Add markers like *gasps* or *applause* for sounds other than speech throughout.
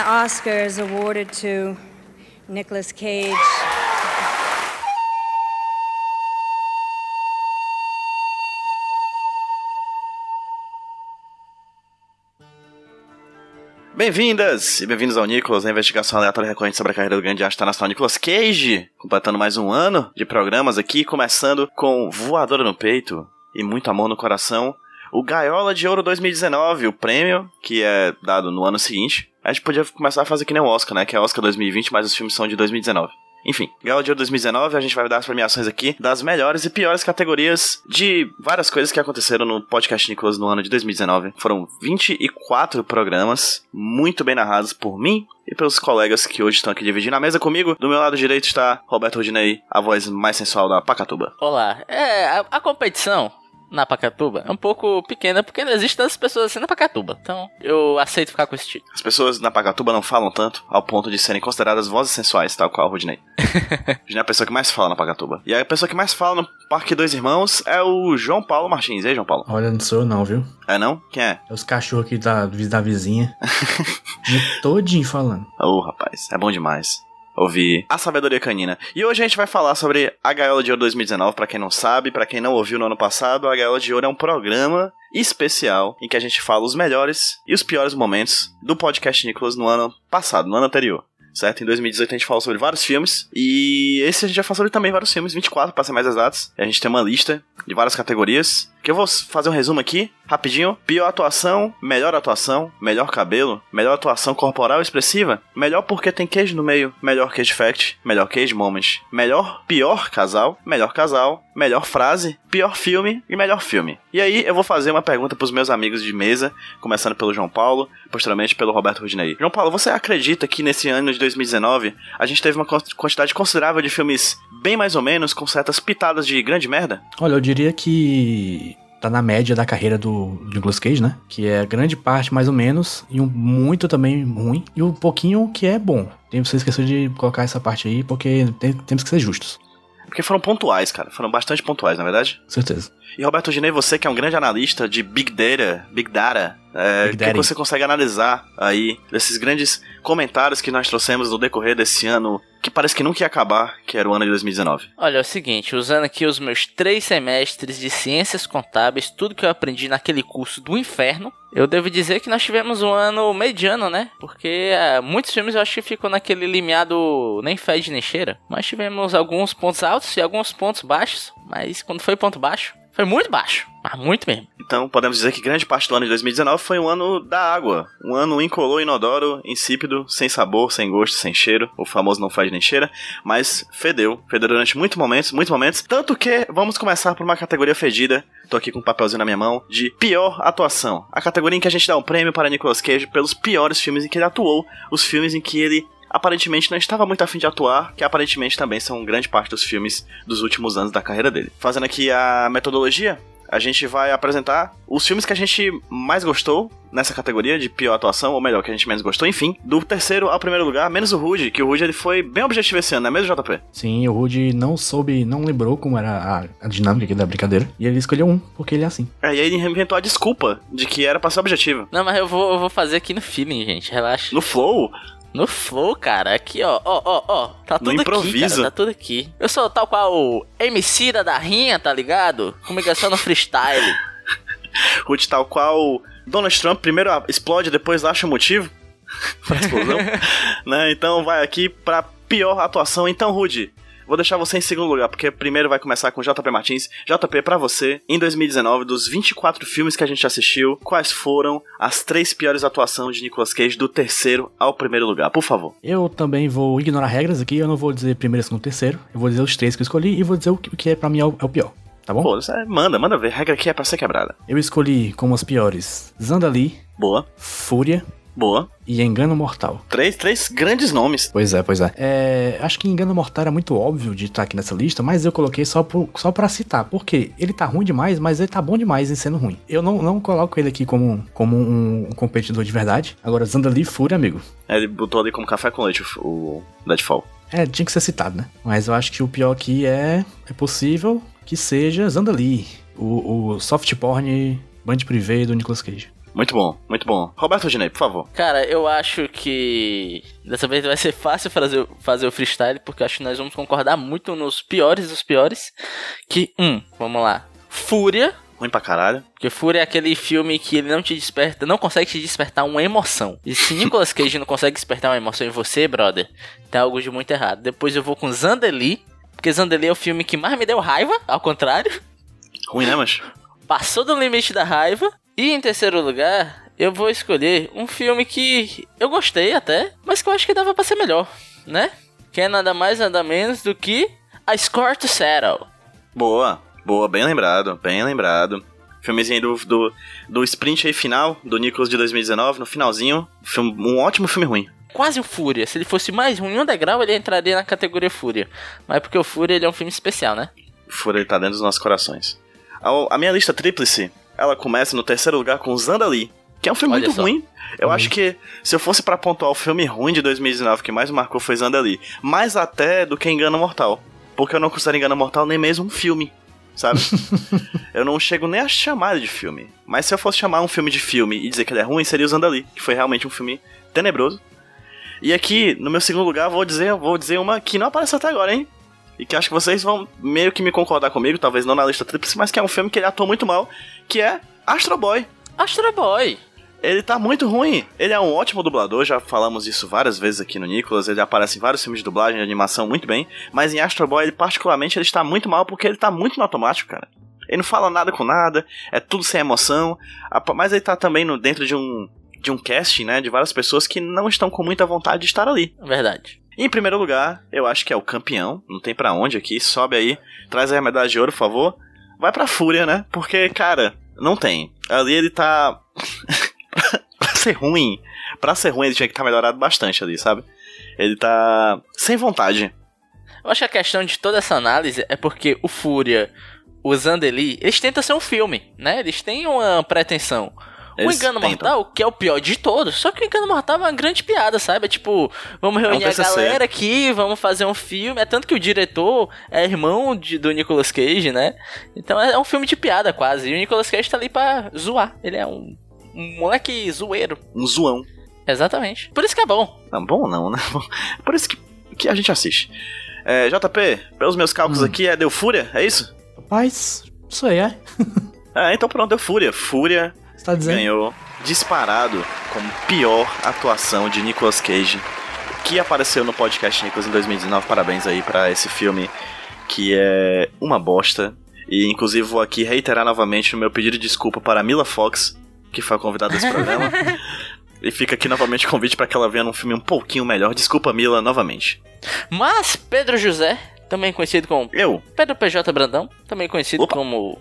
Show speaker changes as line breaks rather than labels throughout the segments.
the
Oscar awarded to Nicolas Cage.
Bem-vindas e bem-vindos ao Nicolas, a investigação aleatória recorrente sobre a carreira do grande artista nacional Nicolas Cage, completando mais um ano de programas aqui, começando com Voadora no Peito e Muito Amor no Coração, o Gaiola de Ouro 2019, o prêmio que é dado no ano seguinte. A gente podia começar a fazer que nem o Oscar, né, que é Oscar 2020, mas os filmes são de 2019. Enfim, Gala de Ouro 2019, a gente vai dar as premiações aqui das melhores e piores categorias de várias coisas que aconteceram no podcast Nicolas no ano de 2019. Foram 24 programas, muito bem narrados por mim e pelos colegas que hoje estão aqui dividindo a mesa comigo. Do meu lado direito está Roberto Rodinei, a voz mais sensual da Pacatuba.
Olá, é, a, a competição na Pacatuba é um pouco pequena porque não existe tantas pessoas assim na Pacatuba. Então eu aceito ficar com esse título.
As pessoas na Pacatuba não falam tanto ao ponto de serem consideradas vozes sensuais, tal qual o Rodinei. *laughs* Rodinei é a pessoa que mais fala na Pacatuba. E a pessoa que mais fala no Parque Dois Irmãos é o João Paulo Martins. E aí, João Paulo?
Olha, não sou eu não, viu?
É não? Quem é?
É os cachorros aqui da, da vizinha. *laughs* Dia todinho falando.
Ô, oh, rapaz, é bom demais ouvir a sabedoria canina. E hoje a gente vai falar sobre a Gaiola de Ouro 2019, para quem não sabe, para quem não ouviu no ano passado, a Gaiola de Ouro é um programa especial em que a gente fala os melhores e os piores momentos do podcast Nicolas no ano passado, no ano anterior. Certo? Em 2018 a gente falou sobre vários filmes. E esse a gente já falou sobre também vários filmes, 24 para ser mais exatos. A gente tem uma lista de várias categorias. Que eu vou fazer um resumo aqui, rapidinho. Pior atuação, melhor atuação, melhor cabelo, melhor atuação corporal expressiva, melhor porque tem queijo no meio, melhor cage fact, melhor cage moment, melhor pior casal, melhor casal, melhor frase, pior filme e melhor filme. E aí eu vou fazer uma pergunta pros meus amigos de mesa, começando pelo João Paulo, posteriormente pelo Roberto Rudinei. João Paulo, você acredita que nesse ano de 2019 a gente teve uma quantidade considerável de filmes bem mais ou menos, com certas pitadas de grande merda?
Olha, eu diria que tá na média da carreira do Nicolas Cage, né? Que é grande parte mais ou menos, e um muito também ruim, e um pouquinho que é bom. Tem você esqueceu de colocar essa parte aí, porque tem, temos que ser justos.
Porque foram pontuais, cara. Foram bastante pontuais, na é verdade?
Certeza.
E Roberto Ginei, você que é um grande analista de Big Data, Big Data, é, que você consegue analisar aí desses grandes comentários que nós trouxemos no decorrer desse ano que parece que nunca ia acabar, que era o ano de 2019.
Olha, é o seguinte, usando aqui os meus três semestres de ciências contábeis, tudo que eu aprendi naquele curso do inferno, eu devo dizer que nós tivemos um ano mediano, né? Porque é, muitos filmes eu acho que ficam naquele limiado nem fede nem cheira. Mas tivemos alguns pontos altos e alguns pontos baixos. Mas quando foi ponto baixo, foi muito baixo, mas muito mesmo.
Então podemos dizer que grande parte do ano de 2019 foi um ano da água. Um ano incolor, inodoro, insípido, sem sabor, sem gosto, sem cheiro. O famoso não faz nem cheira, mas fedeu. Fedeu durante muitos momentos, muitos momentos. Tanto que vamos começar por uma categoria fedida. Tô aqui com um papelzinho na minha mão de pior atuação. A categoria em que a gente dá um prêmio para Nicolas Cage pelos piores filmes em que ele atuou, os filmes em que ele aparentemente não estava muito afim de atuar, que aparentemente também são grande parte dos filmes dos últimos anos da carreira dele. Fazendo aqui a metodologia, a gente vai apresentar os filmes que a gente mais gostou nessa categoria de pior atuação, ou melhor, que a gente menos gostou, enfim, do terceiro ao primeiro lugar, menos o Rude, que o Rude ele foi bem objetivo esse ano, não é mesmo, JP?
Sim, o Rude não soube, não lembrou como era a, a dinâmica aqui da brincadeira, e ele escolheu um, porque ele é assim.
É, e aí ele inventou a desculpa de que era pra ser objetivo.
Não, mas eu vou, eu vou fazer aqui no feeling, gente, relaxa.
No flow?
No flow, cara. Aqui, ó, ó, ó, ó. Tá tudo no improviso. aqui, cara. Tá tudo aqui. Eu sou tal qual o MC da Darrinha, tá ligado? Comunicação no freestyle. *laughs*
Ruth, tal qual Donald Trump primeiro explode, depois acha o motivo *laughs* pra explosão. *laughs* né? Então vai aqui pra pior atuação. Então, Rude, Vou deixar você em segundo lugar, porque primeiro vai começar com JP Martins. JP, para você, em 2019, dos 24 filmes que a gente assistiu, quais foram as três piores atuações de Nicolas Cage do terceiro ao primeiro lugar, por favor?
Eu também vou ignorar regras aqui, eu não vou dizer primeiro, segundo, terceiro. Eu vou dizer os três que eu escolhi e vou dizer o que é para mim é, é o pior. Tá bom?
Pô, manda, manda ver. A regra aqui é pra ser quebrada.
Eu escolhi como as piores Zandali.
Boa.
Fúria.
Boa.
e Engano Mortal.
Três, três grandes nomes.
Pois é, pois é. É, Acho que Engano Mortal era muito óbvio de estar aqui nessa lista, mas eu coloquei só, por, só pra citar. Porque ele tá ruim demais, mas ele tá bom demais em sendo ruim. Eu não, não coloco ele aqui como, como um, um competidor de verdade. Agora, Zandali Fúria, amigo.
Ele botou ali como café com leite o, Deadfall.
É, tinha que ser citado, né? Mas eu acho que o pior aqui é, é possível que seja Zandali, o, o soft porn band privé do Nicolas Cage.
Muito bom, muito bom. Roberto Dinei, por favor.
Cara, eu acho que dessa vez vai ser fácil fazer, fazer o freestyle, porque acho que nós vamos concordar muito nos piores dos piores. Que, um, vamos lá. Fúria,
Ruim pra caralho.
porque Fúria é aquele filme que ele não te desperta, não consegue te despertar uma emoção. E se *laughs* Nicolas Cage não consegue despertar uma emoção em você, brother, tem algo de muito errado. Depois eu vou com Zandeli, porque Zandeli é o filme que mais me deu raiva, ao contrário.
Ruim, né, mas?
Passou do limite da raiva. E em terceiro lugar, eu vou escolher um filme que eu gostei até, mas que eu acho que dava pra ser melhor, né? Que é nada mais nada menos do que A Score to Settle.
Boa, boa, bem lembrado, bem lembrado. Filmezinho do, do, do sprint aí final, do Nicholas de 2019, no finalzinho. Filme, um ótimo filme ruim.
Quase o Fúria. Se ele fosse mais ruim um degrau, ele entraria na categoria Fúria. Mas é porque o Fúria ele é um filme especial, né?
Fúria tá dentro dos nossos corações. A, a minha lista tríplice, ela começa no terceiro lugar com Zandali, que é um filme
Olha
muito
só.
ruim. Eu acho que se eu fosse pra pontuar o filme ruim de 2019 que mais marcou foi Zandali. Mais até do que Engano Mortal. Porque eu não considero Engano Mortal nem mesmo um filme, sabe? *laughs* eu não chego nem a chamar ele de filme. Mas se eu fosse chamar um filme de filme e dizer que ele é ruim, seria o Zandali, que foi realmente um filme tenebroso. E aqui, no meu segundo lugar, vou dizer, vou dizer uma que não apareceu até agora, hein? E que acho que vocês vão meio que me concordar comigo, talvez não na lista tríplice, mas que é um filme que ele atua muito mal, que é Astro Boy.
Astro Boy.
Ele tá muito ruim. Ele é um ótimo dublador, já falamos isso várias vezes aqui no Nicolas. Ele aparece em vários filmes de dublagem e animação muito bem. Mas em Astro Boy, ele particularmente, ele está muito mal porque ele tá muito no automático, cara. Ele não fala nada com nada, é tudo sem emoção. Mas ele tá também no, dentro de um, de um casting, né? De várias pessoas que não estão com muita vontade de estar ali.
Verdade.
Em primeiro lugar, eu acho que é o campeão. Não tem pra onde aqui. Sobe aí. Traz aí a medalha de ouro, por favor. Vai pra Fúria, né? Porque, cara, não tem. Ali ele tá. *laughs* pra ser ruim. Pra ser ruim, ele tinha que estar melhorado bastante ali, sabe? Ele tá. sem vontade.
Eu acho que a questão de toda essa análise é porque o Fúria, o Zandeli, eles tentam ser um filme, né? Eles têm uma pretensão. O
Eles
Engano
tentam.
Mortal, que é o pior de todos, só que o Engano Mortal é uma grande piada, sabe? É tipo, vamos reunir a
TCC.
galera aqui, vamos fazer um filme. É tanto que o diretor é irmão de- do Nicolas Cage, né? Então é um filme de piada quase. E o Nicolas Cage tá ali pra zoar. Ele é um, um moleque zoeiro.
Um zoão.
Exatamente. Por isso que é bom.
Não, bom não, né? *laughs* Por isso que, que a gente assiste. É, JP, pelos meus cálculos
Hum.
aqui, é Deu Fúria? É isso?
Rapaz, isso aí é. *laughs*
É, então pronto, Deu Fúria. Fúria
Você tá dizendo?
ganhou disparado como pior atuação de Nicolas Cage que apareceu no podcast Nicolas em 2019. Parabéns aí pra esse filme que é uma bosta. E inclusive vou aqui reiterar novamente o meu pedido de desculpa para a Mila Fox, que foi a convidada desse programa. *laughs* E fica aqui novamente o convite para que ela venha num filme um pouquinho melhor. Desculpa, Mila, novamente.
Mas Pedro José, também conhecido como
Eu?
Pedro PJ Brandão, também conhecido
Opa.
como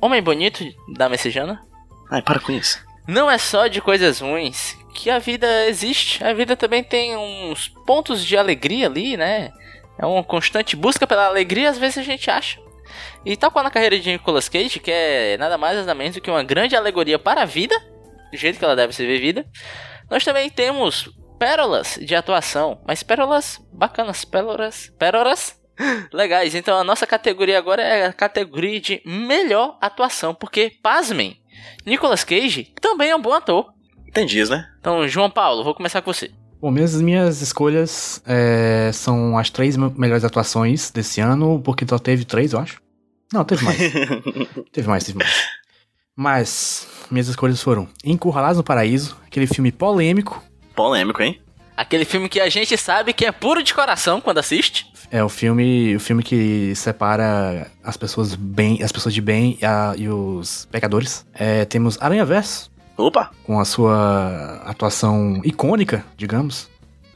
Homem Bonito da Messejana.
Ai, para com isso.
Não é só de coisas ruins que a vida existe. A vida também tem uns pontos de alegria ali, né? É uma constante busca pela alegria, às vezes a gente acha. E tal qual na carreira de Nicolas Cage, que é nada mais nada menos do que uma grande alegoria para a vida, do jeito que ela deve ser vivida, nós também temos pérolas de atuação, mas pérolas bacanas, pérolas, pérolas *gasps* legais. Então a nossa categoria agora é a categoria de melhor atuação, porque, pasmem, Nicolas Cage também é um bom ator.
Tem dias, né?
Então, João Paulo, vou começar com você.
Bom, minhas, minhas escolhas é, são as três me- melhores atuações desse ano, porque só teve três, eu acho. Não, teve mais. *laughs* teve mais, teve mais. Mas, minhas escolhas foram Encurralados no Paraíso, aquele filme polêmico.
Polêmico, hein?
Aquele filme que a gente sabe que é puro de coração quando assiste.
É o filme, o filme que separa as pessoas bem, as pessoas de bem e, a- e os pecadores. É, temos Aranha Verso,
Opa!
com a sua atuação icônica, digamos.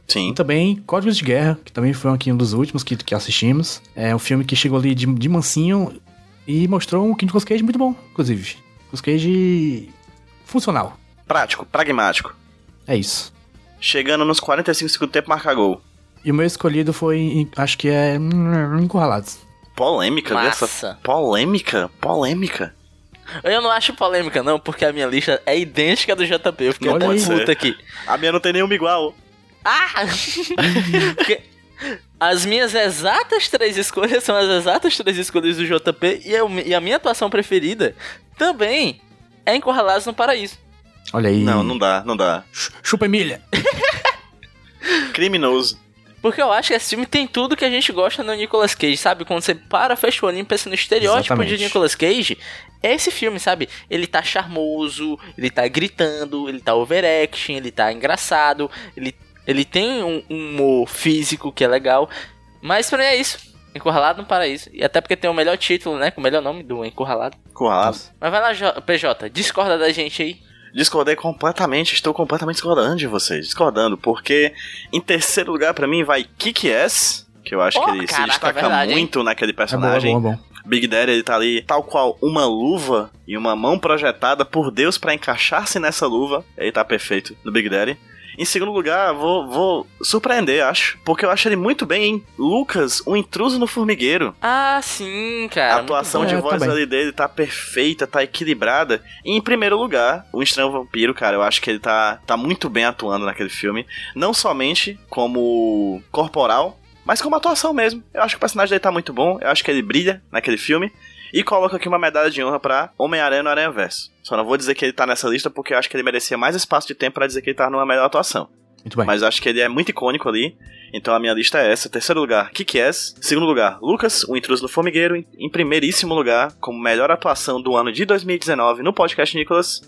Sim.
E também Códigos de Guerra, que também foi aqui um dos últimos que, que assistimos. É um filme que chegou ali de, de mansinho e mostrou um Nicolas Cage muito bom, inclusive. Nicolas Cage funcional.
Prático, pragmático.
É isso.
Chegando nos 45 segundos do tempo, marca gol.
E o meu escolhido foi, em- acho que é hum, Encurralados.
Polêmica?
Massa.
Polêmica, polêmica.
Eu não acho polêmica, não, porque a minha lista é idêntica do JP. Eu fiquei
pode
puta aqui.
A minha não tem nenhuma igual.
Ah! *laughs* As minhas exatas três escolhas são as exatas três escolhas do JP e, eu- e a minha atuação preferida também é Encurralados no Paraíso.
Olha aí.
Não, não dá, não dá.
Ch- Chupa Emília. *laughs*
Criminoso.
Porque eu acho que esse filme tem tudo que a gente gosta no Nicolas Cage, sabe? Quando você para, fecha o olhinho e pensa no estereótipo
Exatamente.
de Nicolas Cage, é esse filme, sabe? Ele tá charmoso, ele tá gritando, ele tá overaction, ele tá engraçado, ele, ele tem um, um humor físico que é legal. Mas pra mim é isso. Encurralado no Paraíso. E até porque tem o melhor título, né? Com o melhor nome do Encurralado.
Curralado.
Mas vai lá, PJ, discorda da gente aí.
Discordei completamente, estou completamente discordando de vocês. Discordando, porque em terceiro lugar pra mim vai Kick-Ass, que eu acho
Oh,
que ele se
caraca,
destaca
verdade, hein?
muito naquele
É bom, é
personagem.
bom, é bom.
Big Daddy, ele tá ali tal qual uma luva e uma mão projetada por Deus pra encaixar-se nessa luva. Ele tá perfeito no Big Daddy. Em segundo lugar, vou, vou surpreender, acho. Porque eu acho ele muito bem em Lucas, o intruso no formigueiro.
Ah, sim, cara.
a atuação de
É,
voz ali dele tá perfeita, tá equilibrada. E em primeiro lugar, o Estranho Vampiro, cara, eu acho que ele tá, tá muito bem atuando naquele filme. Não somente como corporal, mas como atuação mesmo. Eu acho que o personagem dele tá muito bom, eu acho que ele brilha naquele filme. E coloco aqui uma medalha de honra pra Homem-Aranha no Aranha Verso. Só não vou dizer que ele tá nessa lista porque eu acho que ele merecia mais espaço de tempo pra dizer que ele tá numa melhor atuação.
Muito bem.
Mas eu acho que ele é muito icônico ali. Então a minha lista é essa. Terceiro lugar, Kick-Ass. Segundo lugar, Lucas, o intruso do formigueiro. Em- primeiríssimo lugar, como melhor atuação do ano de 2019 no podcast Nicolas,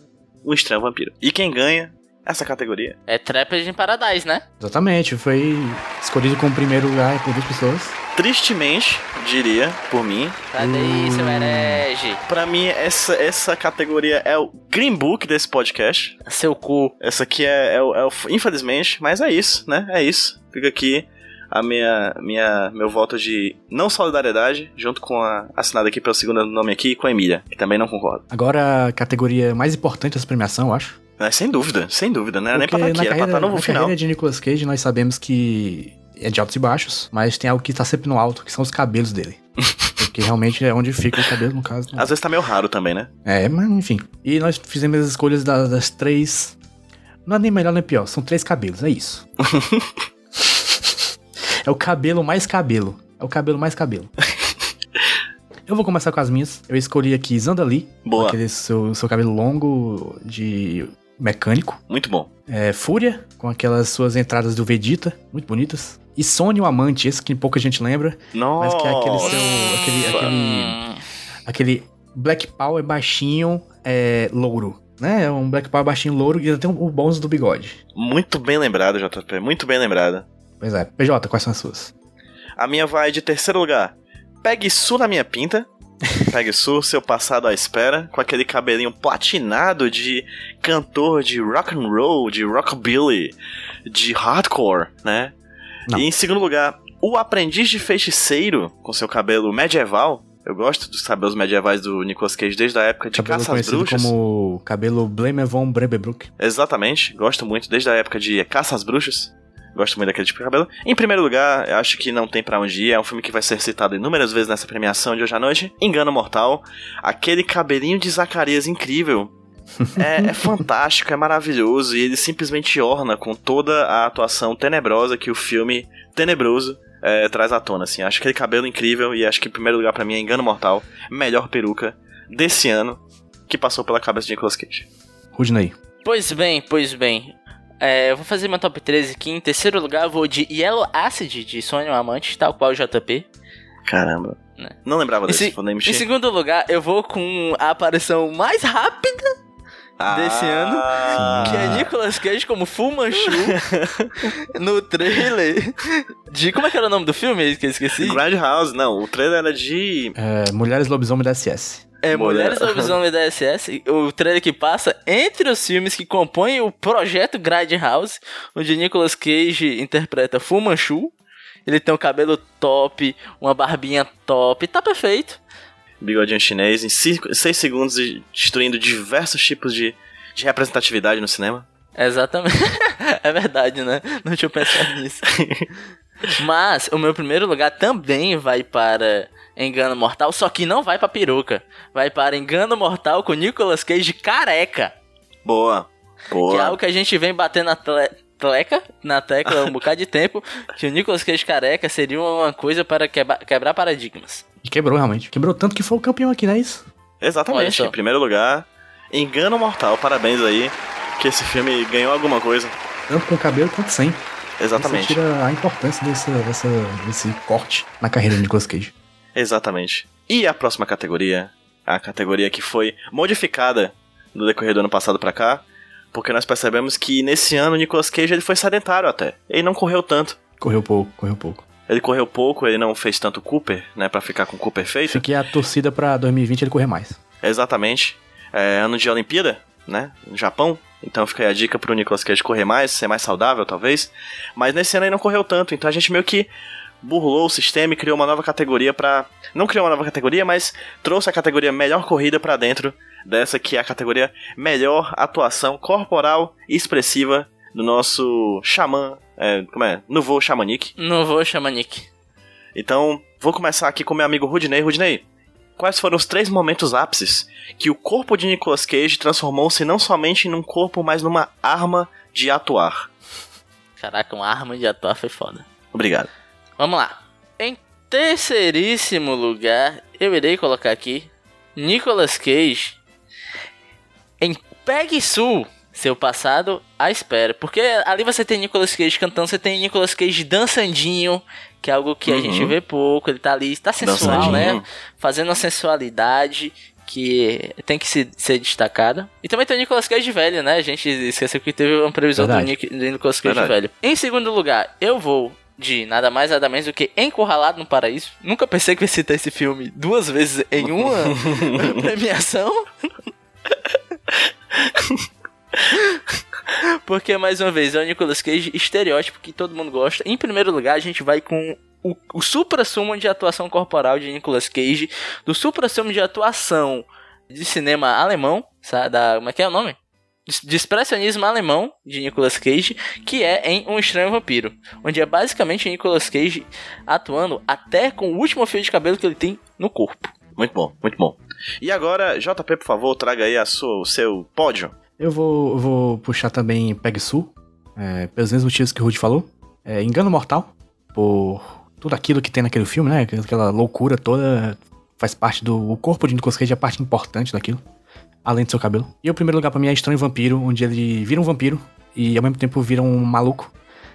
o Estranho Vampiro. E quem ganha essa categoria?
É Trapped in Paradise, né?
Exatamente, foi escolhido como primeiro lugar por duas pessoas.
Tristemente, diria, por mim,
Cadê isso, seu herege?
pra mim essa, essa categoria é o Green Book desse podcast.
Seu cu.
Essa aqui é, é o- é o- Infelizmente, mas é isso, né? É isso. Fica aqui a minha, minha, meu voto de não solidariedade, junto com a assinada aqui pelo segundo nome aqui, com a Emília, que também não concordo.
Agora, a categoria mais importante dessa premiação, eu acho.
Mas sem dúvida, sem dúvida, era nem pra estar aqui, era pra estar no
na
final.
carreira de Nicolas Cage, nós sabemos que é de altos e baixos, mas tem algo que tá sempre no alto, que são os cabelos dele. *laughs* Porque realmente é onde fica o cabelo, no caso.
Às vezes tá meio raro também, né?
É, mas enfim. E nós fizemos as escolhas da- das três. Não é nem melhor nem pior, são três cabelos, é isso. *laughs* é o cabelo mais cabelo. É o cabelo mais cabelo. *laughs* Eu vou começar com as minhas. Eu escolhi aqui Zandali,
Boa,
aquele seu, seu cabelo longo de mecânico.
muito bom.
É, Fúria, com aquelas suas entradas do Vegeta, muito bonitas. E Sônia o Amante, esse que pouca gente lembra,
Nossa.
mas que é aquele seu. aquele, aquele, aquele Black Power baixinho é, louro. Né? É um Black Power baixinho louro e ainda tem o bônus do bigode.
Muito bem lembrado, JP, muito bem lembrado.
Pois é. PJ, quais são as suas?
A minha vai de terceiro lugar. Pegue Su na minha pinta. Pegue Su, seu passado à espera, com aquele cabelinho platinado de cantor de rock and roll, de rockabilly, de hardcore, né?
Não.
E em segundo lugar, o aprendiz de feiticeiro, com seu cabelo medieval. Eu gosto dos cabelos medievais do Nicolas Cage desde a época de
cabelo
Caça às Bruxas.
como cabelo Blemer von Brebebrook.
Exatamente, gosto muito desde a época de Caça às Bruxas. Gosto muito daquele tipo de cabelo. Em primeiro lugar, eu acho que não tem pra onde ir. É um filme que vai ser citado inúmeras vezes nessa premiação de hoje à noite. Engano Mortal. Aquele cabelinho de Zacarias incrível. *laughs* É, é fantástico, é maravilhoso. E ele simplesmente orna com toda a atuação tenebrosa que o filme tenebroso é, traz à tona. Assim. Acho aquele cabelo incrível. E acho que em primeiro lugar pra mim é Engano Mortal. Melhor peruca desse ano que passou pela cabeça de Nicolas Cage.
Rudney.
Pois bem, pois bem. É, eu vou fazer meu top 13 aqui. Em terceiro lugar, eu vou de Yellow Acid, de Sonho Amante, tal qual o JP.
Caramba.
Né?
Não lembrava
Em
desse,
Em
mexer.
segundo lugar, eu vou com a aparição mais rápida, desse ano,
Ah.
que é Nicolas Cage como Fu Manchu *laughs* no trailer de... Como é que era o nome do filme que eu esqueci?
Grand House, não, o trailer era de.
É, Mulheres Lobisomem da SS.
É
Mulher-
Mulheres Lobisomem da SS, o trailer que passa entre os filmes que compõem o projeto Grindhouse, onde Nicolas Cage interpreta Fu Manchu. Ele tem um cabelo top, uma barbinha top, tá perfeito.
bigodinho chinês, em 6 segundos destruindo diversos tipos de, de representatividade no cinema.
Exatamente. *laughs* é verdade, né? Não tinha pensado nisso. *laughs* Mas o meu primeiro lugar também vai para Engano Mortal, só que não vai para peruca. Vai para Engano Mortal com Nicolas Cage careca.
Boa. Boa.
Que é algo que a gente vem batendo na tle tleca, na tecla um bocado de tempo, *laughs* que o Nicolas Cage careca seria uma coisa para quebra quebrar paradigmas.
E quebrou realmente. Quebrou tanto que foi o campeão aqui, não é isso?
Exatamente. Em primeiro lugar, Engano Mortal. Parabéns aí, que esse filme ganhou alguma coisa.
Tanto com cabelo quanto sem.
Exatamente.
Isso tira a importância desse, dessa, desse corte na carreira de Nicolas Cage.
Exatamente. E a próxima categoria, a categoria que foi modificada no decorrer do ano passado para cá, porque nós percebemos que nesse ano o Nicolas Cage ele foi sedentário até. Ele não correu tanto.
Correu pouco, correu pouco.
Ele correu pouco, ele não fez tanto Cooper, né, para ficar com o Cooper feito.
Fiquei a torcida para 2020 ele correr mais.
Exatamente. É ano de Olimpíada, né, no Japão. Então fica aí a dica pro Nicolas Cage correr mais, ser mais saudável talvez. Mas nesse ano ele não correu tanto, então a gente meio que burlou o sistema e criou uma nova categoria para não criou uma nova categoria, mas trouxe a categoria melhor corrida para dentro dessa que é a categoria melhor atuação corporal e expressiva do nosso xamã, é, como é? Nouveau Xamanique.
Nouveau Xamanique.
Então, vou começar aqui com meu amigo Rudney. Rudney, quais foram os três momentos ápices que o corpo de Nicolas Cage transformou-se não somente num corpo, mas numa arma de atuar?
Caraca, uma arma de atuar foi foda.
Obrigado.
Vamos lá. Em terceiríssimo lugar, eu irei colocar aqui Nicolas Cage em Pegue Sul, seu passado à espera. Porque ali você tem Nicolas Cage cantando, você tem Nicolas Cage dançandinho, que é algo que uhum. a gente vê pouco. Ele tá ali, tá sensual, né? Fazendo uma sensualidade que tem que se, ser destacada. E também tem o Nicolas Cage velho, né? A gente esqueceu que teve uma previsão do, Nick, do Nicolas Cage Verdade. velho. Em segundo lugar, eu vou de nada mais nada menos do que Encurralado no Paraíso. Nunca pensei que ia citar esse filme duas vezes em uma *laughs* premiação. Porque, mais uma vez, é o Nicolas Cage estereótipo que todo mundo gosta. Em primeiro lugar, a gente vai com o, o supra-sumo de atuação corporal de Nicolas Cage, do supra-sumo de atuação de cinema alemão, sabe? Da, como é que é o nome? De expressionismo alemão de Nicolas Cage, que é em Um Estranho Vampiro, onde é basicamente Nicolas Cage atuando até com o último fio de cabelo que ele tem no corpo.
Muito bom, muito bom. E agora, JP, por favor, traga aí a sua, o seu pódio.
Eu vou, vou puxar também Peg Sul, é, pelos mesmos motivos que o Rudy falou. É, Engano Mortal, por tudo aquilo que tem naquele filme, né? Aquela loucura toda faz parte do. O corpo de Nicolas Cage é parte importante daquilo além do seu cabelo. E o primeiro lugar para mim é Estranho Vampiro, onde ele vira um vampiro e ao mesmo tempo vira um maluco.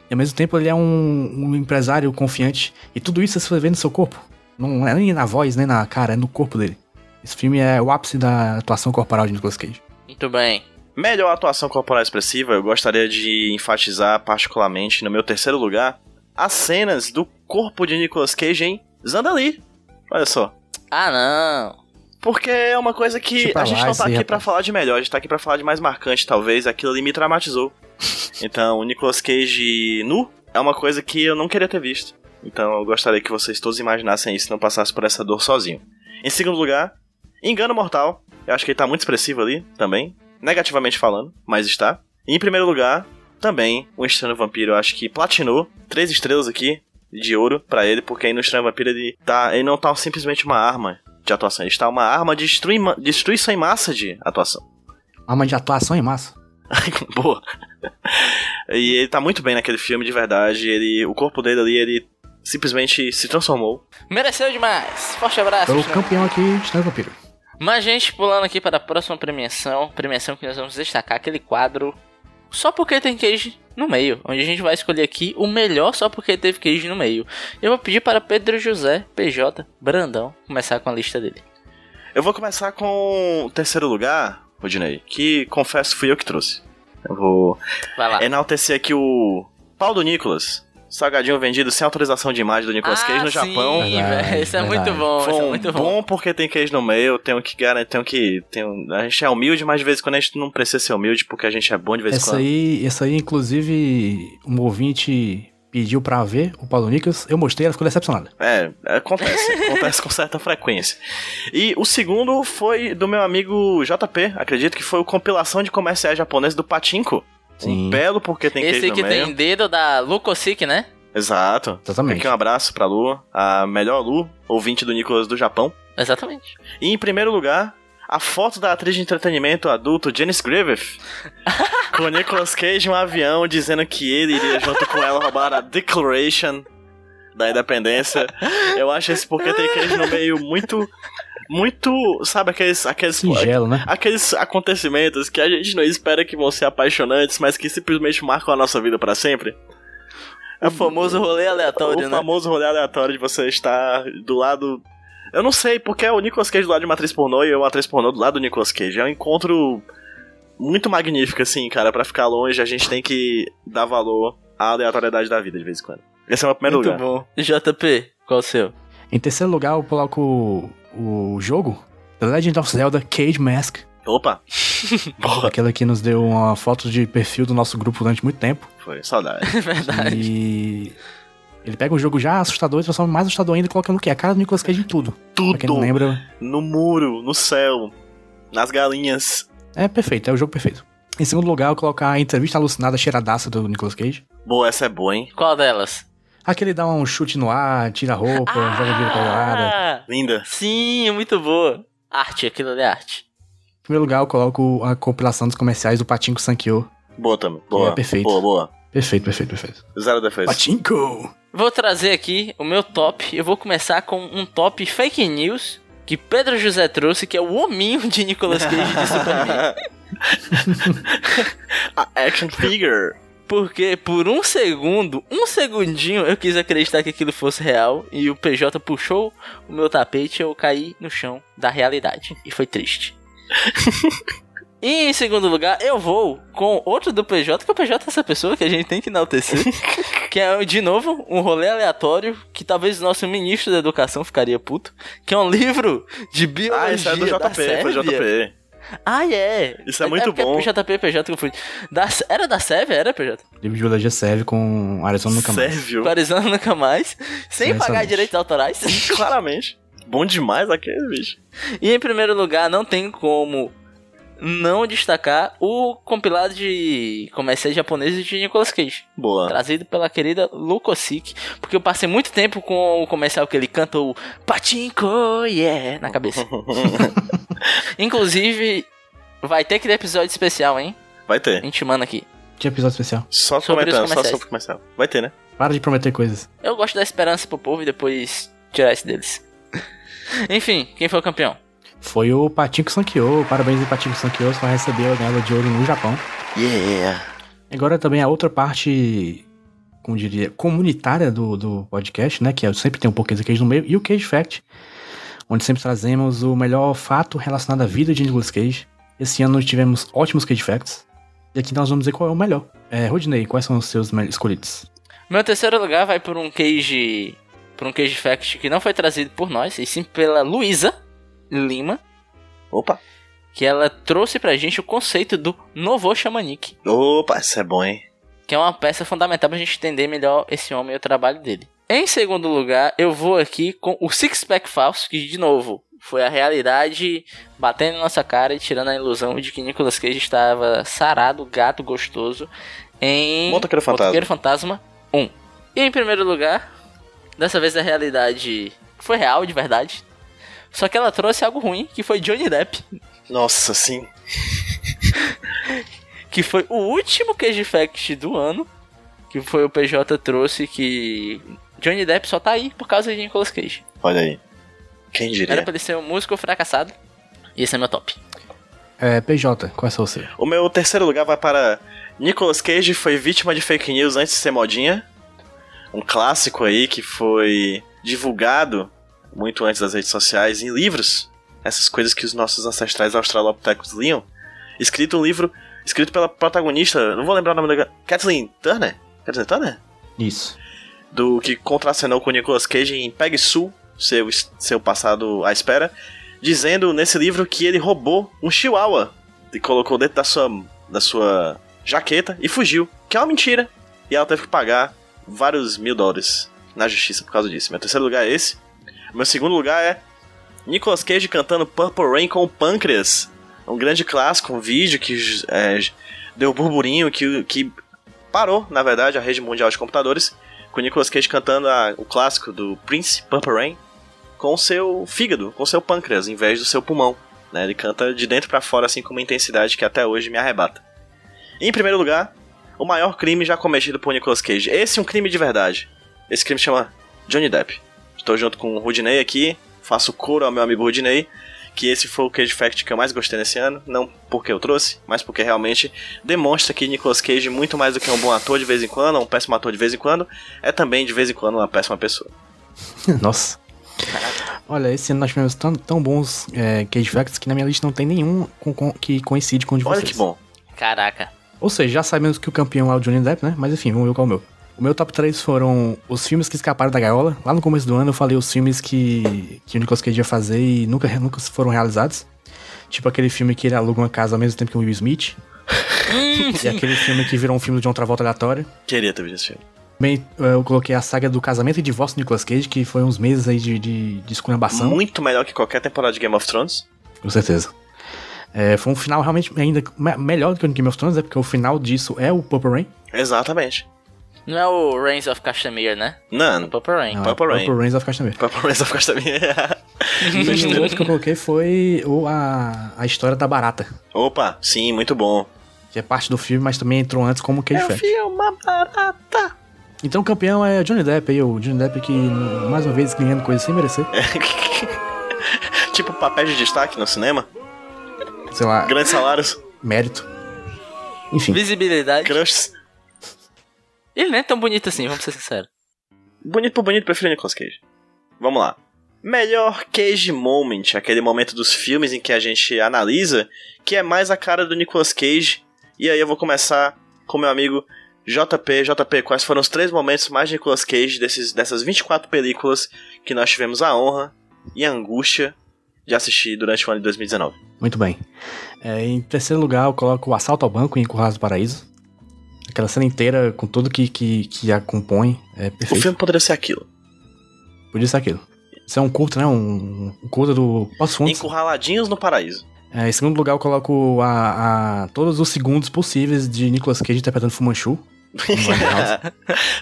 E ao mesmo tempo ele é um, um empresário confiante. E tudo isso você vê no seu corpo. Não é nem na voz, nem na cara, é no corpo dele. Esse filme é o ápice da atuação corporal de Nicolas Cage.
Muito bem.
Melhor atuação corporal expressiva, eu gostaria de enfatizar particularmente no meu terceiro lugar as cenas do corpo de Nicolas Cage em Zandali. Olha só.
Ah, não.
Porque é uma coisa que a gente não tá aqui para falar de melhor, a gente tá aqui para falar de mais marcante, talvez. Aquilo ali me traumatizou. *laughs* então, o Nicolas Cage nu é uma coisa que eu não queria ter visto. Então, eu gostaria que vocês todos imaginassem isso e não passassem por essa dor sozinho. Em segundo lugar, Engano Mortal. Eu acho que ele tá muito expressivo ali também. Negativamente falando, mas está. E em primeiro lugar, também, o Estranho Vampiro. Eu acho que platinou. Três estrelas aqui de ouro para ele, porque aí no Estranho Vampiro ele, tá, ele não tá simplesmente uma arma de atuação. Ele está uma arma de destrui, destruição em massa de atuação.
Arma de atuação em massa? *laughs*
Boa. e ele tá muito bem naquele filme, de verdade. Ele, o corpo dele ali, ele simplesmente se transformou.
Mereceu demais. Forte abraço.
Foi o campeão aqui de Vampiro.
Mas, gente, pulando aqui para a próxima premiação. Premiação que nós vamos destacar aquele quadro só porque tem Cage no meio, onde a gente vai escolher aqui o melhor só porque teve Cage no meio. Eu vou pedir para Pedro José PJ Brandão começar com a lista dele.
Eu vou começar com o terceiro lugar, Rodinei, que confesso fui eu que trouxe. Eu vou enaltecer aqui o Paulo Nicolas, salgadinho vendido sem autorização de imagem do Nicolas ah, Cage no sim, Japão.
Verdade, isso é muito bom. Foi
é
muito
bom. bom porque tem queijo no meio, tenho que garantir, tenho que. Tenho, a gente é humilde, mas de vez em quando a gente não precisa ser humilde porque a gente é bom de vez em quando.
Aí, essa aí, inclusive, um ouvinte pediu pra ver o Paulo Nicolas, eu mostrei, ela ficou decepcionada.
É, acontece, *laughs* acontece com certa frequência. E o segundo foi do meu amigo JP, acredito que foi o compilação de comerciais japoneses do Patinko.
Sim.
Um belo porque tem
Esse
queijo
que
no meio.
tem dedo da Lucosic, né?
Exato.
Exatamente.
Aqui um abraço pra Lu, a melhor Lu, ouvinte do Nicolas do Japão.
Exatamente.
E em primeiro lugar, a foto da atriz de entretenimento adulto Janice Griffith *laughs* com o Nicolas Cage em um avião dizendo que ele iria junto com ela roubar a Declaration da Independência. Eu acho esse porque tem queijo no meio muito muito, sabe aqueles aqueles
Singelo, né?
aqueles acontecimentos que a gente não espera que vão ser apaixonantes, mas que simplesmente marcam a nossa vida pra sempre.
É o famoso rolê aleatório,
o
né?
famoso rolê aleatório de você estar do lado. Eu não sei, porque é o Nicolas Cage do lado de uma atriz pornô e eu atriz pornô do lado do Nicolas Cage. É um encontro muito magnífico, assim, cara. Pra ficar longe, a gente tem que dar valor à aleatoriedade da vida de vez em quando. Esse é o meu primeiro
Muito
lugar.
bom. JP, qual o seu?
Em terceiro lugar, eu coloco o, jogo The Legend of Zelda Cage Mask.
Opa! *laughs* Boa,
Aquela que nos deu uma foto de perfil do nosso grupo durante muito tempo.
foi, saudade. *laughs*
Verdade.
E ele pega um jogo já assustador e transforma mais assustador ainda, colocando o quê? A cara do Nicolas Cage em tudo. Pra quem não
Tudo
lembra,
no muro, no céu, nas galinhas.
é perfeito, é o jogo perfeito. Em segundo lugar, eu colocar a entrevista alucinada cheiradaça do Nicolas Cage.
Boa, essa é boa, hein?
Qual delas?
Aquele dá um chute no ar, tira a roupa, joga dinheiro pra lado.
Ah,
Linda.
sim, muito boa. Arte, aquilo ali é arte.
Em primeiro lugar, eu coloco a compilação dos comerciais do Patinco Sankyo.
Boa também. Boa.
É, perfeito.
Boa, boa.
Perfeito, perfeito, perfeito.
Zero defesa.
Patinco!
Vou trazer aqui o meu top. Eu vou começar com um top fake news que Pedro José trouxe, que é o hominho de Nicolas Cage de Superman.
a *laughs* action figure.
Porque por um segundo, um segundinho, eu quis acreditar que aquilo fosse real e o PJ puxou o meu tapete e eu caí no chão da realidade. E foi triste. *laughs* e em segundo lugar, eu vou com outro do PJ, que o PJ é essa pessoa que a gente tem que enaltecer. *laughs* que é, de novo, um rolê aleatório que talvez o nosso ministro da educação ficaria puto. Que é um livro de biologia
Ah, isso é do
da
JP, foi
Sérvia.
JP.
Ah, é.
Isso é muito
porque
bom.
JP e PJ que eu fui. Da, era da Sérvia? Era, PJ?
Livro de biologia serve com Arizona nunca mais.
Sérvio.
Parizando nunca mais, sem
Sim,
pagar direitos autorais. *laughs*
Claramente. Bom demais aquele bicho.
e em primeiro lugar, não tem como não destacar o compilado de comerciais japoneses de Nicolas Cage,
Boa.
trazido pela querida Lucosic, porque eu passei muito tempo com o comercial que ele canta o Pachinko, yeah, na cabeça. *laughs* Inclusive, vai ter que ter episódio especial, hein?
Vai
A
ter.
gente manda aqui.
Tinha episódio especial.
Só comentando, só sobre comercial. Vai ter, né?
Para de prometer coisas.
Eu gosto da esperança pro povo e depois tirar isso deles. *laughs* Enfim, quem foi o campeão?
Foi o Patinco Sankyo. Parabéns aí, Patinco Sankyo. Você vai receber a medalha de ouro no Japão.
Yeah.
Agora também a outra parte, como diria, comunitária do, do podcast, né? Que é, sempre tem um pouquinho de Cage no meio. E o Cage Fact, onde sempre trazemos o melhor fato relacionado à vida de Nicolas Cage. Esse ano tivemos ótimos Cage Facts. E aqui nós vamos dizer qual é o melhor. É, Rodney, quais são os seus escolhidos?
Meu terceiro lugar vai por um cage. Por um cage fact que não foi trazido por nós, e sim pela Luísa Lima,
Opa.
que ela trouxe pra gente o conceito do Novo Xamanique,
Opa, isso é bom, hein?
que é uma peça fundamental pra gente entender melhor esse homem e o trabalho dele. Em segundo lugar, eu vou aqui com o Six Pack Falso, que de novo foi a realidade batendo na nossa cara e tirando a ilusão de que Nicolas Cage estava sarado, gato, gostoso em
Motoqueiro Fantasma.
Motoqueiro Fantasma 1. E em primeiro lugar, dessa vez a realidade foi real, de verdade. Só que ela trouxe algo ruim, que foi Johnny Depp,
Nossa, sim. *laughs*
que foi o último Cage Fact do ano, que foi o PJ trouxe que Johnny Depp só tá aí por causa de Nicolas Cage.
Olha aí. Quem
Era
diria?
pra ele ser um músico fracassado. E esse é meu top.
É, PJ, qual é seu?
O meu terceiro lugar vai para Nicolas Cage foi vítima de fake news antes de ser modinha. Um clássico aí que foi divulgado muito antes das redes sociais em livros. Essas coisas que os nossos ancestrais australopitecos liam. Escrito um livro escrito pela protagonista, não vou lembrar o nome da Kathleen Turner? Kathleen Turner?
Isso.
do que contracenou com o Nicolas Cage em Peg Sue, seu, seu passado à espera, dizendo nesse livro que ele roubou um chihuahua e colocou dentro da sua, da sua jaqueta e fugiu, que é uma mentira. E ela teve que pagar vários mil dólares na justiça por causa disso. Meu terceiro lugar é esse. Meu segundo lugar é Nicolas Cage cantando Purple Rain com o Pâncreas. Um grande clássico, um vídeo que é, deu burburinho que, que parou, na verdade, a rede mundial de computadores, com Nicolas Cage cantando a- o clássico do Prince Purple Rain com seu fígado, com seu pâncreas, em vez do seu pulmão. Né? Ele canta de dentro pra fora, assim, com uma intensidade que até hoje me arrebata. Em primeiro lugar, o maior crime já cometido por Nicolas Cage. Esse é um crime de verdade. Esse crime chama Johnny Depp. Estou junto com o Rudinei aqui, faço coro ao meu amigo Rudinei, que esse foi o Cage Fact que eu mais gostei nesse ano, não porque eu trouxe, mas porque realmente demonstra que Nicolas Cage, muito mais do que um bom ator de vez em quando, ou um péssimo ator de vez em quando, é também de vez em quando uma péssima pessoa. *laughs*
Nossa. Olha, esse ano nós tivemos tão, tão bons é, Cage Facts que na minha lista não tem nenhum com- com- que coincide com o de
Olha
vocês.
que bom.
Caraca.
Ou seja, já sabemos que o campeão é o Johnny Depp, né? Mas enfim, vamos ver qual é o meu. O meu top 3 foram os filmes que escaparam da gaiola. Lá no começo do ano eu falei os filmes que, que o Nicolas Cage ia fazer e nunca, nunca foram realizados. Tipo aquele filme que ele aluga uma casa ao mesmo tempo que o Will Smith. *laughs* e aquele filme que virou um filme de John Travolta aleatório.
Queria ter visto esse filme.
Também eh, eu coloquei a saga do casamento e divórcio do Nicolas Cage, que foi uns meses aí de, de, de esculhambação.
Muito melhor que qualquer temporada de Game of Thrones.
Com certeza. É, foi um final realmente ainda me- melhor do que o Game of Thrones, é porque o final disso é o Purple Rain.
Exatamente.
Não é o Reigns of Kashmir, né?
Não,
Purple Rain.
Não,
Purple
é
Rain.
Purple Rains of Castamere.
Purple Rain of Castamere. *laughs*
O outro que eu coloquei foi o, a, a história da barata.
Opa, sim, muito bom.
Que é parte do filme, mas também entrou antes como Cage Fact.
filme uma barata.
Então o campeão é Johnny Depp aí, o Johnny Depp que mais uma vez ganhando coisa sem merecer. *laughs*
tipo papel de destaque no cinema.
Sei lá,
Grandes salários.
mérito. Enfim,
Visibilidade.
Crushes.
Ele não é tão bonito assim, vamos ser sinceros.
Bonito por bonito, prefiro Nicolas Cage. Vamos lá. Melhor Cage Moment, aquele momento dos filmes em que a gente analisa, que é mais a cara do Nicolas Cage. E aí eu vou começar com meu amigo JP. JP, quais foram os três momentos mais de Nicolas Cage desses, dessas 24 películas que nós tivemos a honra e a angústia de assistir durante o ano de 2019?
muito bem. É, em terceiro lugar, eu coloco o assalto ao banco em Currais do Paraíso. Aquela cena inteira com tudo que, que, que a compõe é
O
perfeito.
filme poderia ser aquilo.
Podia ser aquilo. Isso é um curto, né? Um, um curto do Poços Fundos.
Encurraladinhos no Paraíso.
É, em segundo lugar, eu coloco a, a- todos os segundos possíveis de Nicolas Cage interpretando Fumanchu. *laughs*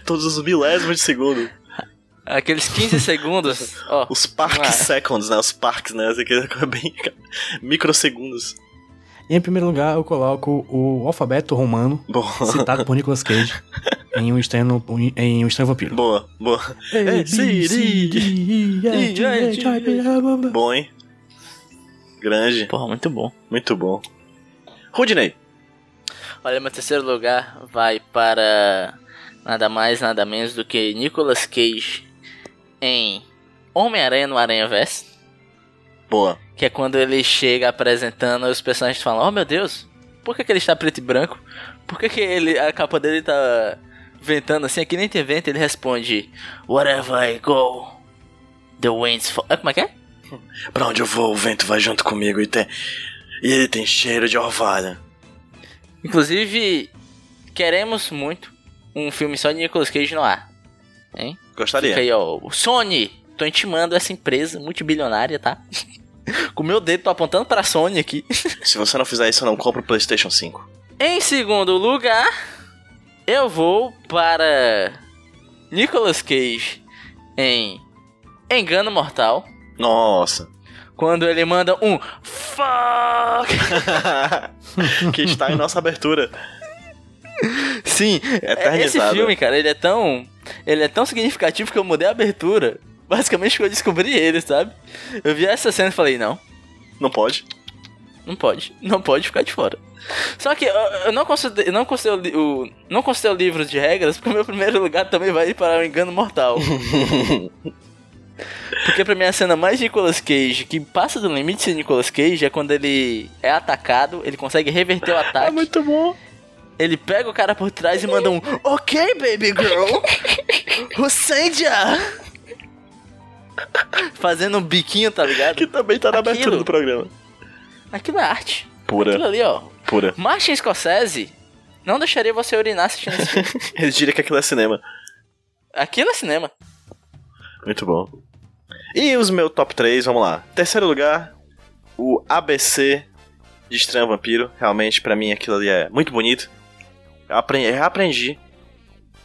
Todos os milésimos de segundo.
Aqueles 15 *laughs* segundos, ó.
Os Park. Seconds, né? Os Parks, né? É bem *laughs* microsegundos.
Em primeiro lugar, eu coloco o alfabeto romano
Boa.
citado por Nicolas Cage *laughs* em um estranho, em um estranho vampiro.
Boa, boa. Bom, hein? Grande.
Porra, muito bom.
Muito bom. Rudney.
Olha, meu terceiro lugar vai para nada mais, nada menos do que Nicolas Cage em Homem-Aranha no Aranha Verso.
Boa.
Que é quando ele chega apresentando e os personagens falam: Oh meu Deus, por que, que ele está preto e branco? Por que, que ele, a capa dele tá ventando assim? Aqui nem tem vento. Ele responde: Wherever I go, the winds fall. Ah, como é que é?
Pra onde eu vou, o vento vai junto comigo e tem. E ele tem cheiro de orvalho.
Inclusive, queremos muito um filme só de Nicolas Cage no ar. Hein?
Gostaria.
Fica aí, ó. Sony, tô intimando essa empresa multibilionária, tá? *laughs* Com o meu dedo, tô apontando pra Sony aqui. *laughs*
Se você não fizer isso, eu não compro o PlayStation 5.
Em segundo lugar, eu vou para Nicolas Cage em Engano Mortal.
Nossa.
Quando ele manda um fuck. *laughs*
que está em nossa abertura.
Sim, esse
Eternizado.
filme, cara, ele é tão. Ele é tão significativo que eu mudei a abertura. Basicamente que eu descobri ele, sabe? Eu vi essa cena e falei, não,
Não pode?
não pode. Não pode ficar de fora. Só que eu, eu não considero, não considero li- o, não considero livros de regras, porque o meu primeiro lugar também vai para o engano mortal. *laughs* Porque pra mim a cena mais Nicolas Cage, que passa do limite de ser Nicolas Cage, é quando ele é atacado, ele consegue reverter o ataque.
É muito bom.
Ele pega o cara por trás e manda um Ok, baby girl! *laughs* Hussein-ja! Fazendo um biquinho, tá ligado?
Que também tá na
Aquilo.
abertura do programa.
Aquilo é arte.
Pura.
Aquilo ali, ó.
Pura.
Martin Scorsese não deixaria você urinar assistindo esse filme. *laughs*
Ele diria que aquilo é cinema.
Aquilo é cinema.
Muito bom. E os meus top 3, vamos lá. Terceiro lugar, o ABC de Estranho Vampiro. Realmente, pra mim, aquilo ali é muito bonito. Eu aprendi, reaprendi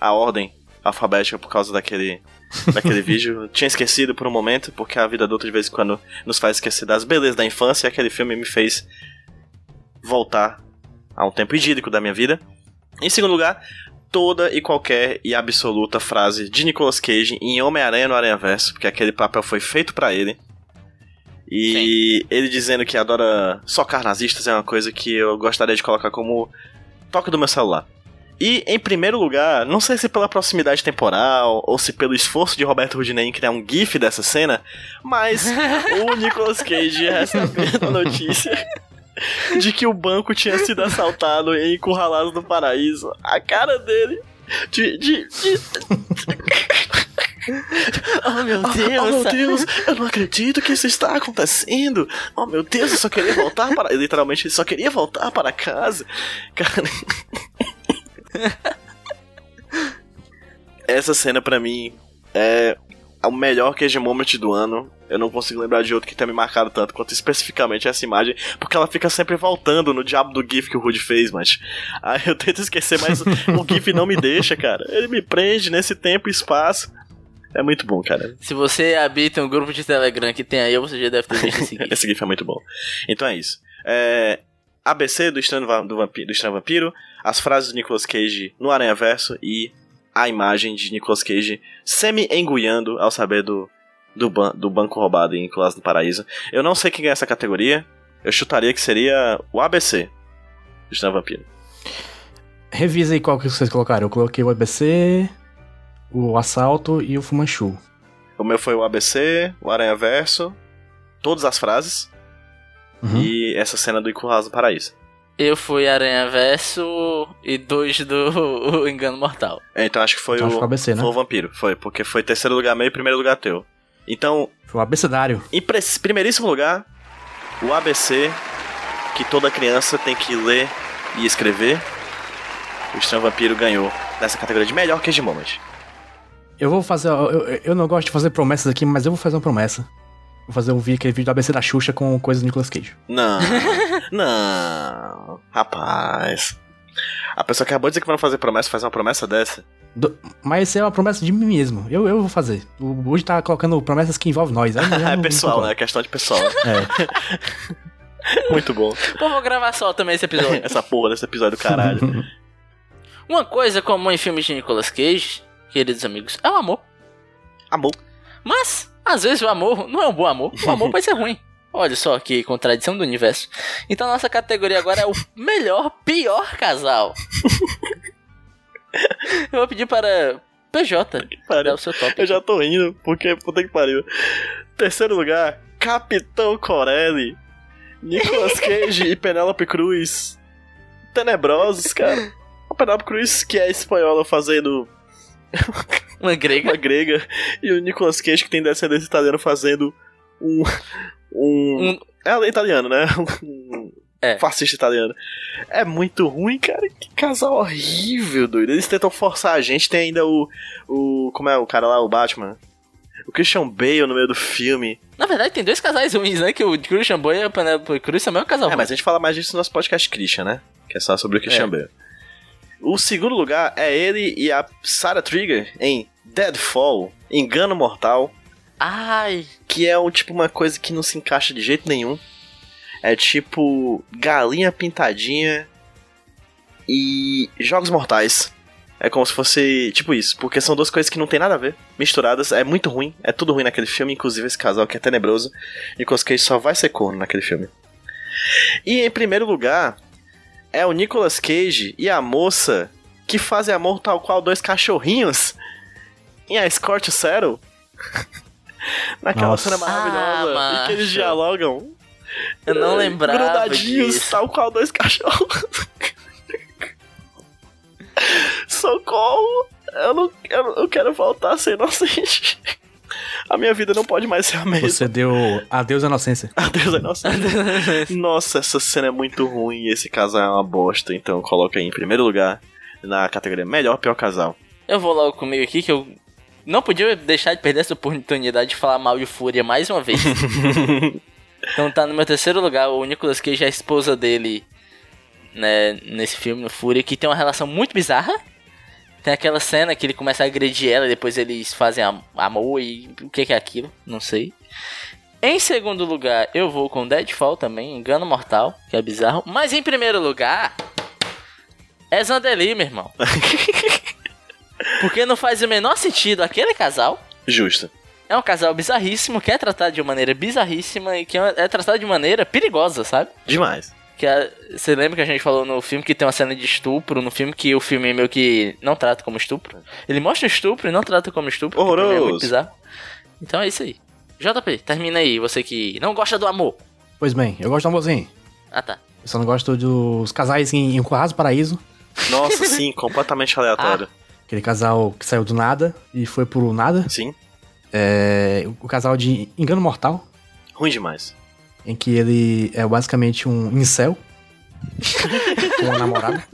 a ordem alfabética por causa daquele, *laughs* daquele vídeo. Eu tinha esquecido por um momento, porque a vida adulta de vez em quando nos faz esquecer das belezas da infância. E aquele filme me fez voltar a um tempo idílico da minha vida. Em segundo lugar, toda e qualquer e absoluta frase de Nicolas Cage em Homem-Aranha no Aranha Verso, porque aquele papel foi feito para ele. E ele dizendo que adora socar nazistas é uma coisa que eu gostaria de colocar como toque do meu celular. E em primeiro lugar, não sei se pela proximidade temporal ou se pelo esforço de Roberto Rudinei em criar um gif dessa cena, mas *laughs* o Nicolas Cage recebendo a notícia de que o banco tinha sido assaltado em Encurralados do Paraíso. A cara dele de. de, de... *laughs*
Oh meu Deus!
Oh, oh, meu Deus, eu não acredito que isso está acontecendo. Oh meu Deus, eu só queria voltar para. Literalmente, ele só queria voltar para casa. Cara. *laughs* Essa cena pra mim é o melhor QG Moment do ano. Eu não consigo lembrar de outro que tenha me marcado tanto quanto especificamente essa imagem, porque ela fica sempre voltando no diabo do GIF que o Rude fez, mas. *laughs* Aí eu tento esquecer, mas o GIF não me deixa, cara. Ele me prende nesse tempo e espaço. É muito bom, cara.
Se você habita um grupo de Telegram que tem aí, você já deve ter visto esse *laughs* GIF.
Esse GIF é muito bom. Então é isso. É, ABC do Estranho, do Vampiro, do Estranho Vampiro, as frases do Nicolas Cage no Aranha Verso e a imagem de Nicolas Cage semi-enguiando ao saber do, do, ban- do banco roubado em Nicolas do Paraíso. Eu não sei quem ganha essa categoria. Eu chutaria que seria o ABC do Estranho Vampiro.
Revisa aí qual que vocês colocaram. Eu coloquei o ABC, o Assalto e o Fumanchu.
O meu foi o ABC, o Aranha Verso, todas as frases
Uhum.
e essa cena do do Paraíso.
Eu fui Aranha Verso e dois do *laughs* o Engano Mortal.
É, Então acho que foi
Então
o,
acho que foi o ABC, né?
foi o Vampiro. Foi, porque foi terceiro lugar meu e primeiro lugar teu. Então,
Foi o abecedário.
Em primeiríssimo lugar, o ABC, que toda criança tem que ler e escrever. O Estranho Vampiro ganhou nessa categoria de melhor QG Moment.
Eu vou fazer. Eu- eu não gosto de fazer promessas aqui, mas eu vou fazer uma promessa. Vou fazer um vídeo, aquele vídeo do ABC da Xuxa com coisas do Nicolas Cage.
Não, *laughs* não, rapaz. A pessoa que acabou de dizer que vai não fazer promessa, faz uma promessa dessa.
Do- mas isso é uma promessa de mim mesmo. Eu, eu vou fazer. O hoje tá colocando promessas que envolvem nós. *laughs*
É
não-
pessoal,
não
né? É questão de pessoal.
É. *laughs*
Muito bom.
Pô, vou gravar só também esse episódio.
Essa porra desse episódio do caralho.
Uma coisa comum em filmes de Nicolas Cage, queridos amigos, é o amor.
Amor.
Mas, às vezes o amor não é um bom amor. O amor *laughs* pode ser ruim. Olha só que contradição do universo. Então nossa categoria agora é o melhor, pior casal. *laughs* Eu vou pedir para PJ dar o seu top.
Eu já tô indo, porque puta que pariu. Terceiro lugar, Capitão Corelli, Nicolas *laughs* Cage e Penélope Cruz. Tenebrosos, cara. A Penélope Cruz, que é espanhola, fazendo
Uma grega.
uma grega, e o Nicolas Cage, que tem descendência italiana, fazendo um. Um.
Um-
É italiano, né? Um
É.
Fascista italiano. É muito ruim, cara. Que casal horrível, doido. Eles tentam forçar a gente. Tem ainda o. o como é o cara lá, o Batman? O Christian Bale no meio do filme.
Na verdade, tem dois casais ruins, né? Que o Christian Boy e a Penelope Cruz também é um casal
É,
ruim.
mas a gente fala mais disso no nosso podcast Christian, né? Que é só sobre o Christian
É.
Bale. O segundo lugar é ele e a Sarah Trigger em Deadfall, Engano Mortal,
Ai,
que é um tipo uma coisa que não se encaixa de jeito nenhum. É tipo galinha pintadinha e jogos mortais. É como se fosse tipo isso, porque são duas coisas que não tem nada a ver, misturadas. É muito ruim, é tudo ruim naquele filme, inclusive esse casal que é tenebroso. Nicolas Cage só vai ser corno naquele filme. E em primeiro lugar é o Nicolas Cage e a moça que fazem amor tal qual dois cachorrinhos em A Escort Settle. *laughs* Naquela
Nossa.
cena maravilhosa.
Ah,
e que eles dialogam
eu não lembrava
grudadinhos,
disso.
tal qual dois cachorros. *laughs* Socorro! Eu não, eu, não- eu quero voltar a ser inocente. A minha vida não pode mais ser a mesma.
Você deu adeus à inocência. *laughs*
Adeus é nossa. Nossa, essa cena é muito ruim e esse casal é uma bosta. Então coloca aí em primeiro lugar na categoria melhor pior casal.
Eu vou logo comigo aqui que eu não podia deixar de perder essa oportunidade de falar mal de Fúria mais uma vez. *laughs* Então tá no meu terceiro lugar o Nicolas Cage, a esposa dele, né, nesse filme, no Fúria, que tem uma relação muito bizarra. Tem aquela cena que ele começa a agredir ela e depois eles fazem am- amor e o que que é aquilo? Não sei. Em segundo lugar, eu vou com Deadfall também, Engano Mortal, que é bizarro. Mas em primeiro lugar, é Zandeli, meu irmão. *laughs* Porque não faz o menor sentido aquele casal.
Justo.
É um casal bizarríssimo, que é tratado de maneira bizarríssima e que é é tratado de maneira perigosa, sabe?
Demais.
Que a- você lembra que a gente falou no filme que tem uma cena de estupro, no filme que o filme meio que não trata como estupro. Ele mostra o estupro e não trata como estupro. mim É
Horroroso.
muito bizarro. Então é isso aí. JP, termina aí, você que não gosta do amor.
Pois bem, eu gosto do amorzinho.
Ah tá.
Eu só não gosto dos casais em, em Quase Paraíso.
Nossa, sim, *laughs* completamente aleatório.
Aquele casal que saiu do nada e foi pro nada.
Sim,
É, o casal de Engano Mortal,
ruim demais.
Em que ele é basicamente um incel. *laughs* com uma namorada. *laughs*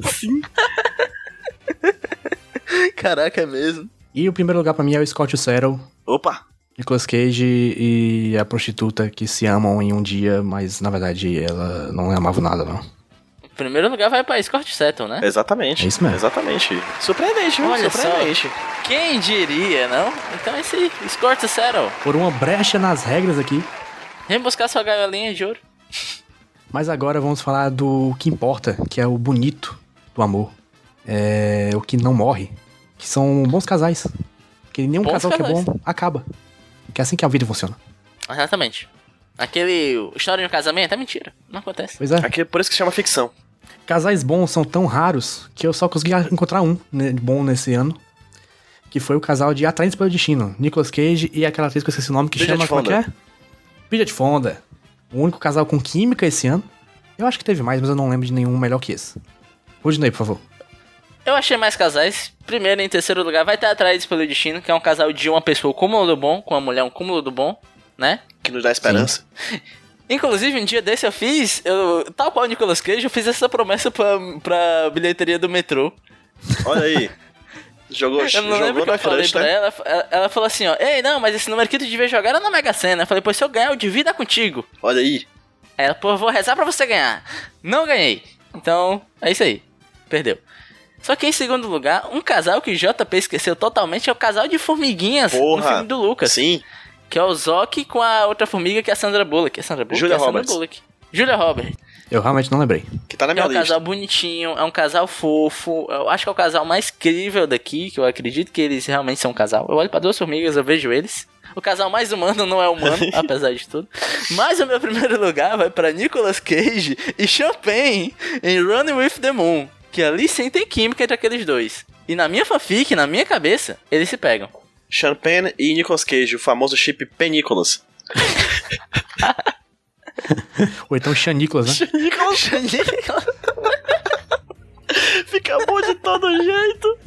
Caraca, é mesmo.
E o primeiro lugar pra mim é o Scott Settle,
Opa!
Nicolas Cage e a prostituta que se amam em um dia, mas na verdade ela não amava nada, não.
O primeiro lugar vai pra Scott Settle, né?
Exatamente.
É isso mesmo.
Exatamente. Surpreendente, viu?
Olha
Surpreendente.
Quem diria, não? Então é isso aí. Scott Settle.
Por uma brecha nas regras aqui.
Vem buscar sua gaiolinha de ouro.
Mas agora vamos falar do que importa, que é o bonito do amor. É o que não morre. Que são bons casais. Que nenhum
Bons
casal que é bom acaba. Que é assim que a vida funciona.
Exatamente. Aquele história de um casamento é mentira. Não acontece.
Pois é.
Aqui, por isso que chama ficção.
Casais bons são tão raros que eu só consegui encontrar um né, bom nesse ano. Que foi o casal de Atraentes pelo Destino. Nicolas Cage e aquela atriz que eu esqueci o nome que
Bridget
chama. Como é que
Fonda.
é? Bridget Fonda. O único casal com química esse ano. Eu acho que teve mais, mas eu não lembro de nenhum melhor que esse. Rudney, por favor.
Eu achei mais casais. Primeiro e em terceiro lugar vai estar atrás pelo destino, que é um casal de uma pessoa cúmulo do bom, com uma mulher um cúmulo do bom, né?
Que nos dá esperança. *laughs*
Inclusive, um dia desse eu fiz, eu, tal qual o Nicolas Cage, eu fiz essa promessa pra, pra bilheteria do metrô.
Olha aí. *laughs* Jogou,
Eu não lembro
jogou
o que eu falei pra
né?
ela, ela. Ela falou assim, ó, ei, não, mas esse número aqui tu devia jogar era na Mega Sena. Eu falei, pois se eu ganhar, eu divido é contigo.
Olha aí.
Aí Ela, pô, vou rezar pra você ganhar. Não ganhei. Então, é isso aí. Perdeu. Só que em segundo lugar, um casal que o JP esqueceu totalmente é o casal de formiguinhas no
Porra.
filme do Lucas.
Sim.
Que é o Zoc com a outra formiga que é a Sandra Bullock. É a Sandra Bullock?
Julia
é a Sandra
Roberts.
Bullock. Julia Roberts.
Eu realmente não lembrei.
Que tá na
É
minha
um
lista.
casal bonitinho, é um casal fofo. Eu acho que é o casal mais crível daqui, que eu acredito que eles realmente são um casal. Eu olho pra duas formigas, eu vejo eles. O casal mais humano não é humano, *laughs* apesar de tudo. Mas o meu primeiro lugar vai pra Nicolas Cage e Champagne em Running with the Moon. Que ali sim tem química entre aqueles dois. E na minha fanfic, na minha cabeça, eles se pegam.
Champagne e Nicolas Cage, o famoso chip Penicolas. *laughs* *laughs*
Ou então Sean Nicholas, né?
Fica bom de todo jeito.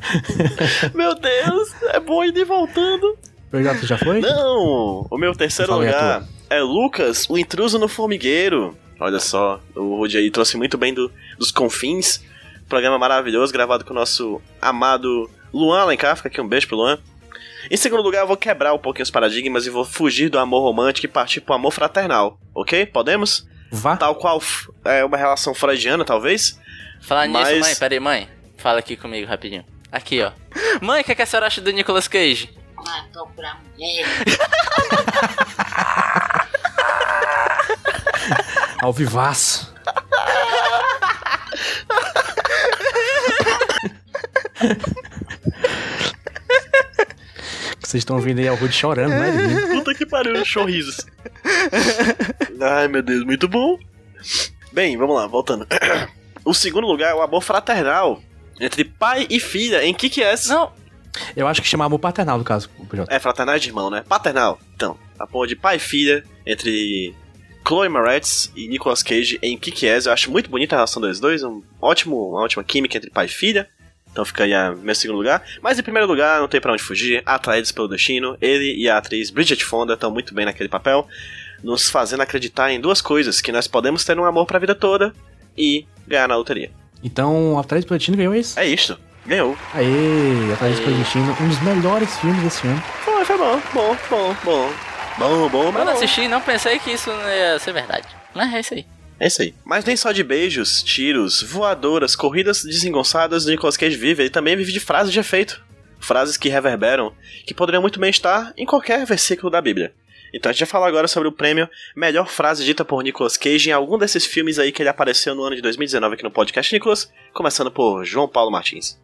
Meu Deus, é bom ir e voltando.
Jota já foi?
Não, o meu terceiro lugar é Lucas, o intruso no formigueiro. Olha só, o Rudy aí trouxe muito bem do- dos confins. Programa maravilhoso, gravado com o nosso amado Luan Alencar. Fica aqui um beijo pro Luan. Em segundo lugar, eu vou quebrar um pouquinho os paradigmas e vou fugir do amor romântico e partir pro amor fraternal. Ok? Podemos?
Vá.
Tal qual é uma relação freudiana, talvez?
Falar nisso,
Mas-
mãe, peraí, mãe. Fala aqui comigo rapidinho. Aqui, ó. Mãe, o que, é que a senhora acha do Nicolas Cage?
Matou pra mulher. *laughs*
Ao vivaço. *laughs* Vocês estão ouvindo aí o Rudy chorando, né?
Puta que pariu, sorrisos. Ai, meu Deus, muito bom. Bem, vamos lá, voltando. O segundo lugar é o amor fraternal entre pai e filha em Kick-Ass.
Não,
Eu acho que chama amor paternal, no caso, PJ.
É, fraternal é de irmão, né? Paternal. Então, a porra de pai e filha entre Chloe Moretz e Nicolas Cage em Kick-Ass. Eu acho muito bonita a relação dos dois. Um ótimo, uma ótima química entre pai e filha. Então fica aí a meu segundo lugar. Mas em primeiro lugar, não tem pra onde fugir. Atraídos pelo destino. Ele e a atriz Bridget Fonda estão muito bem naquele papel. Nos fazendo acreditar em duas coisas. Que nós podemos ter um amor pra vida toda e ganhar na loteria.
Então, Atrás do Platino ganhou isso.
É isto. Ganhou.
Aê, Atrás do Platino, um dos melhores filmes desse ano.
Foi, foi bom, bom, bom, bom. Bom, bom, mas
Quando
não.
assisti, não pensei que isso ia ser verdade. Mas é isso aí.
É isso aí. Mas nem só de beijos, tiros, voadoras, corridas desengonçadas o Nicolas Cage vive, ele também vive de frases de efeito. Frases que reverberam, que poderiam muito bem estar em qualquer versículo da Bíblia. Então a gente vai falar agora sobre o prêmio Melhor Frase Dita por Nicolas Cage em algum desses filmes aí que ele apareceu no ano de 2019 aqui no podcast Nicolas, começando por João Paulo Martins.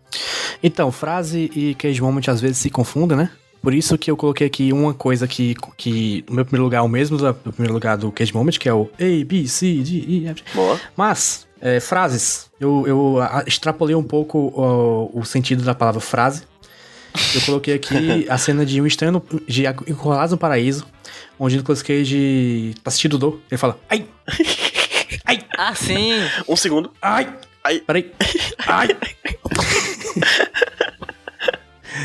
Então, frase e cage moment às vezes se confundem, né? Por isso que eu coloquei aqui uma coisa que, que no meu primeiro lugar é o mesmo do do primeiro lugar do Cage Moment, que é o A, B, C, D, E, F.
Boa.
Mas, é, frases. Eu, eu extrapolei um pouco ó, o sentido da palavra frase. Eu coloquei aqui *laughs* a cena de um estranho no- de Encurralados no Paraíso, onde Nicolas Cage tá assistindo dor. Ele fala, ai, *laughs* ai,
Ah, sim!
Um segundo.
ai,
Ai.
peraí, ai. *laughs*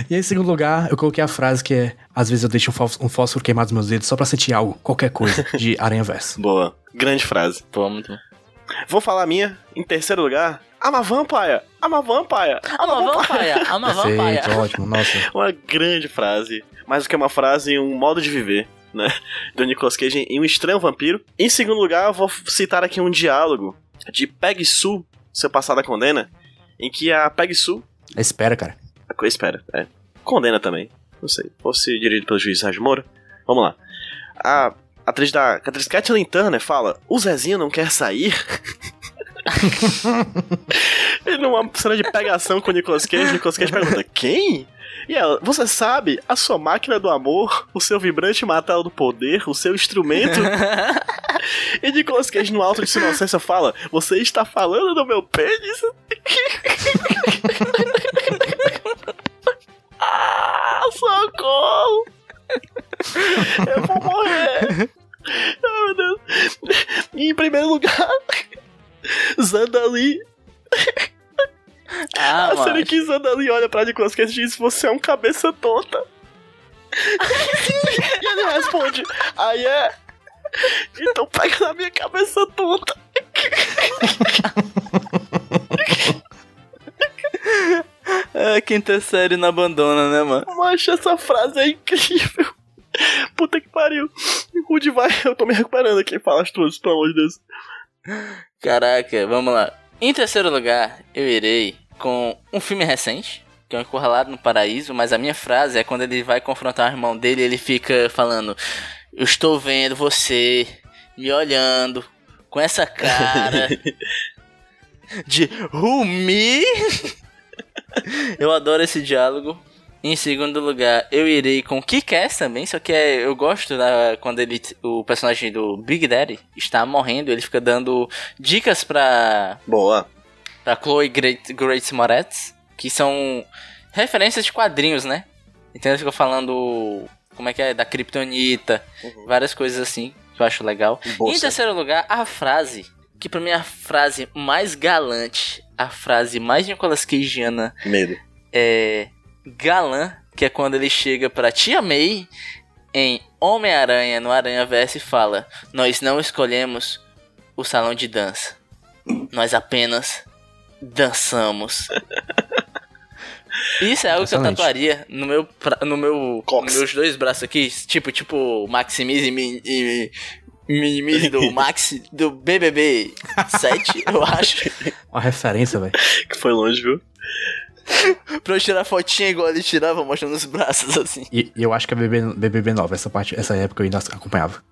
E aí, em segundo lugar, eu coloquei a frase que é: Às vezes eu deixo um fós- fósforo queimar nos meus dedos só pra sentir algo, qualquer coisa, *laughs* de Aranha Verso.
Boa. Grande frase.
Pô, muito bom.
Vou falar a minha. Em terceiro lugar, I'm a vampire. I'm a vampire.
I'm a vampire! I'm a
Perfeito,
vampire!
ótimo, nossa. *laughs*
Uma grande frase. Mais do que uma frase, um modo de viver, né? *laughs* Do Nicolas Cage em Um Estranho Vampiro. Em segundo lugar, eu vou citar aqui um diálogo de Peg Sue, Seu Passado a Condena, em que a Peg Sue...
Espera, cara.
Espera, é. Condena também. Não sei. Fosse dirigido pelo juiz Sérgio Moura. Vamos lá. A atriz da... A atriz Kathleen Turner fala, o Zezinho não quer sair... *laughs* E numa cena de pegação com o Nicolas Cage, o Nicolas Cage pergunta: Quem? E ela, você sabe, a sua máquina do amor, o seu vibrante martelo do poder, o seu instrumento. *laughs* e Nicolas Cage, no alto de sua inocência, fala: Você está falando do meu pênis? *laughs* *laughs* ah, socorro! Eu vou morrer! Ai, meu Deus. E em primeiro lugar, Zandali
Ah,
a cena
mano.
que Zandali olha pra Nicolas Cage e diz: Você é um cabeça tonta. e ele responde: Aí é. Então pega na minha cabeça tonta. *laughs*
É, quinta série não abandona, né, mano?
Mas essa frase é incrível. Puta que pariu. Rude vai, eu tô me recuperando aqui. Fala as tuas, pelo amor de Deus.
Caraca, vamos lá. Em terceiro lugar, eu irei com um filme recente, que é o Encurralado no Paraíso, mas a minha frase é quando ele vai confrontar o irmão dele, ele fica falando: Eu estou vendo você me olhando com essa cara *laughs* de me? *laughs* eu adoro esse diálogo. Em segundo lugar, eu irei com Kick-Ass também, só que é- eu gosto da, quando ele, o personagem do Big Daddy está morrendo, ele fica dando dicas pra,
Boa.
pra Chloe Great, Great Moretz, que são referências de quadrinhos, né? Então ele fica falando como é que é, da Kryptonita, várias coisas assim, que eu acho legal. Em terceiro lugar, a frase, que pra mim é a frase mais galante, a frase mais Nicolas Cageana
Medo.
é galã, que é quando ele chega pra Tia May em Homem-Aranha no Aranha Verso e fala: Nós não escolhemos o salão de dança. Nós apenas dançamos. *laughs* Isso é algo que eu tatuaria no meu, no meu, nos meus dois braços aqui, tipo, tipo Maximize e e Minimize do *laughs* Max do BBB 7, eu acho.
Uma referência, velho.
Que foi longe, viu?
pra eu tirar fotinha igual ele tirava, mostrando os braços assim.
E, eu acho que é BBB, BBB 9, essa parte, essa época eu ainda acompanhava.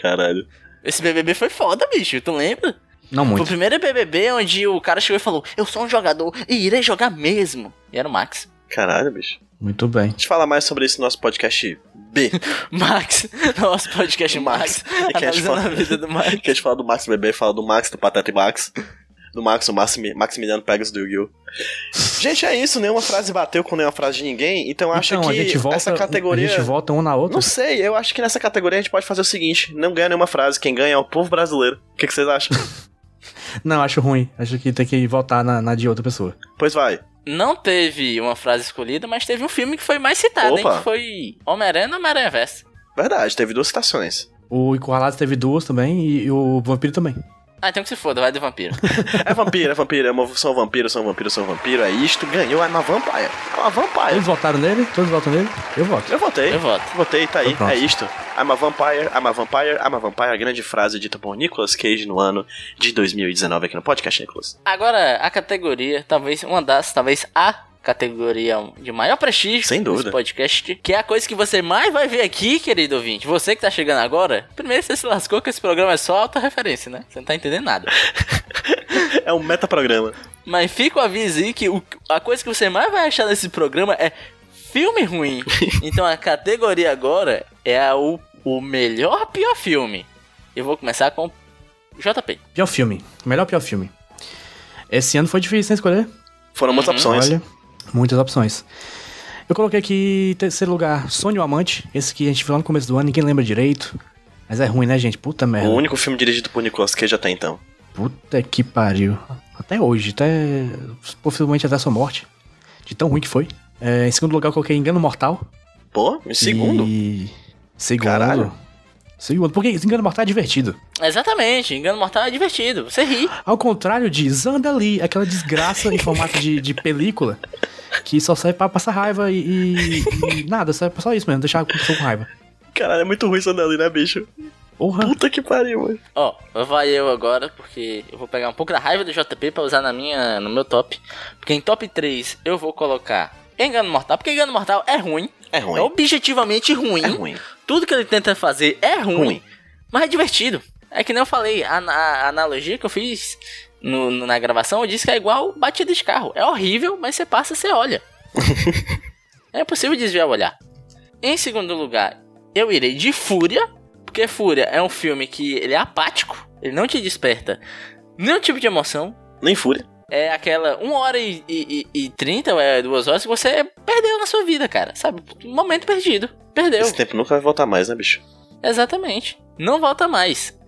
Caralho.
Esse BBB foi foda, bicho, tu lembra?
Não
Foi o
muito.
primeiro BBB onde o cara chegou e falou: Eu sou um jogador e irei jogar mesmo. E era o Max.
Caralho, bicho.
Muito bem.
A gente fala mais sobre isso no nosso podcast B. *laughs*
Max, nosso podcast Max.
E que a gente
Analisando a
fala-
vida do Max.
Que a gente fala do Max Bebê, fala do Max, do Pateta e Max. Do Max, o Maximi, Maximiliano Pegas do Yu-Gi-Oh! Gente, é isso, nenhuma frase bateu com nenhuma frase de ninguém, então eu acho
então,
que
a gente volta,
essa categoria.
a gente volta um na outra.
Não sei, eu acho que nessa categoria a gente pode fazer o seguinte: não ganha nenhuma frase, quem ganha é o povo brasileiro. O que, que vocês acham? *laughs*
Não, acho ruim. Acho que tem que voltar na, na de outra pessoa.
pois vai.
Não teve uma frase escolhida, mas teve um filme que foi mais citado, hein? Que foi Homem-Aranha e Homem-Aranha Verso.
Verdade, teve duas citações.
O Encurralados teve duas também e, e o Vampiro também.
Ah, então que se foda, vai de vampiro. *laughs*
É vampiro, é vampiro, é uma, sou vampiro, sou vampiro, sou vampiro, é isto, ganhou, é uma vampire. É uma vampire.
Todos votaram nele? Todos votam nele? Eu voto.
Eu votei.
Eu voto.
Votei, tá aí,
Então
é isto. I'm a vampire, I'm a vampire, I'm a vampire, a grande frase dita por Nicolas Cage no ano de 2019 aqui no podcast, Nicolas.
Agora, a categoria, talvez uma das, talvez a categoria de maior prestígio
Sem dúvida.
desse podcast, que é a coisa que você mais vai ver aqui, querido ouvinte. Você que tá chegando agora, primeiro você se lascou que esse programa é só alta referência, né? Você não tá entendendo nada. *laughs*
É um metaprograma.
Mas fica o aviso aí que o- a coisa que você mais vai achar nesse programa é filme ruim. *laughs* Então a categoria agora é a, o, o melhor pior filme. Eu vou começar com JP.
Pior filme. Melhor pior filme. Esse ano foi difícil, né, escolher?
Foram muitas opções.
Olha, muitas opções. Eu coloquei aqui, em terceiro lugar, Sonho Amante. Esse que a gente viu lá no começo do ano, ninguém lembra direito. Mas é ruim, né, gente? Puta merda.
O único filme dirigido por Nicolas Cage até então.
Puta que pariu. Até hoje, até. Possivelmente até a sua morte. De tão ruim que foi. É, em segundo lugar, eu coloquei Engano Mortal.
Pô, em segundo.
E... Segundo.
Caralho.
Segundo. Porque Engano Mortal é divertido.
Exatamente, Engano Mortal é divertido, você ri.
Ao contrário de Zandali, aquela desgraça em formato de, de película que só serve pra passar raiva e, e- e nada, serve pra só isso mesmo, deixar a pessoa com raiva.
Caralho, é muito ruim isso ali, né, bicho?
Porra.
Puta que pariu, mano.
Ó, vai eu agora, porque eu vou pegar um pouco da raiva do JP pra usar na minha, no meu top. Porque em top 3 eu vou colocar Engano Mortal, porque Engano Mortal é ruim.
É ruim.
É objetivamente ruim.
É ruim.
Tudo que ele tenta fazer é ruim,
Ruim.
mas é divertido. É que nem eu falei, a, a- analogia que eu fiz no- no- na gravação, eu disse que é igual batida de carro. É horrível, mas você passa, você olha. *laughs* é possível desviar o olhar. Em segundo lugar, eu irei de Fúria, porque Fúria é um filme que ele é apático, ele não te desperta nenhum tipo de emoção.
Nem fúria.
É aquela 1 hora e, e, e 30, ou é 2 horas que você perdeu na sua vida, cara. Sabe? Um momento perdido. Perdeu.
Esse tempo nunca vai voltar mais, né, bicho?
Exatamente. Não volta mais.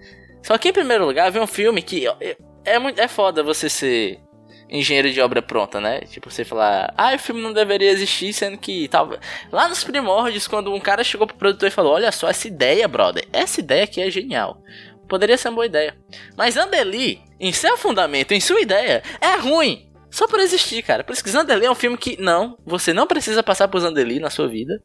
Só que em primeiro lugar, vem um filme que é, é muito é foda você ser engenheiro de obra pronta, né? Tipo, você falar, ah, o filme não deveria existir, sendo que tava lá nos primórdios, quando um cara chegou pro produtor e falou, olha só essa ideia, brother, essa ideia aqui é genial. Poderia ser uma boa ideia. Mas Andeli, em seu fundamento, em sua ideia, é ruim. Só por existir, cara. Por isso que Zandeli é um filme que, não, você não precisa passar por Zandeli na sua vida.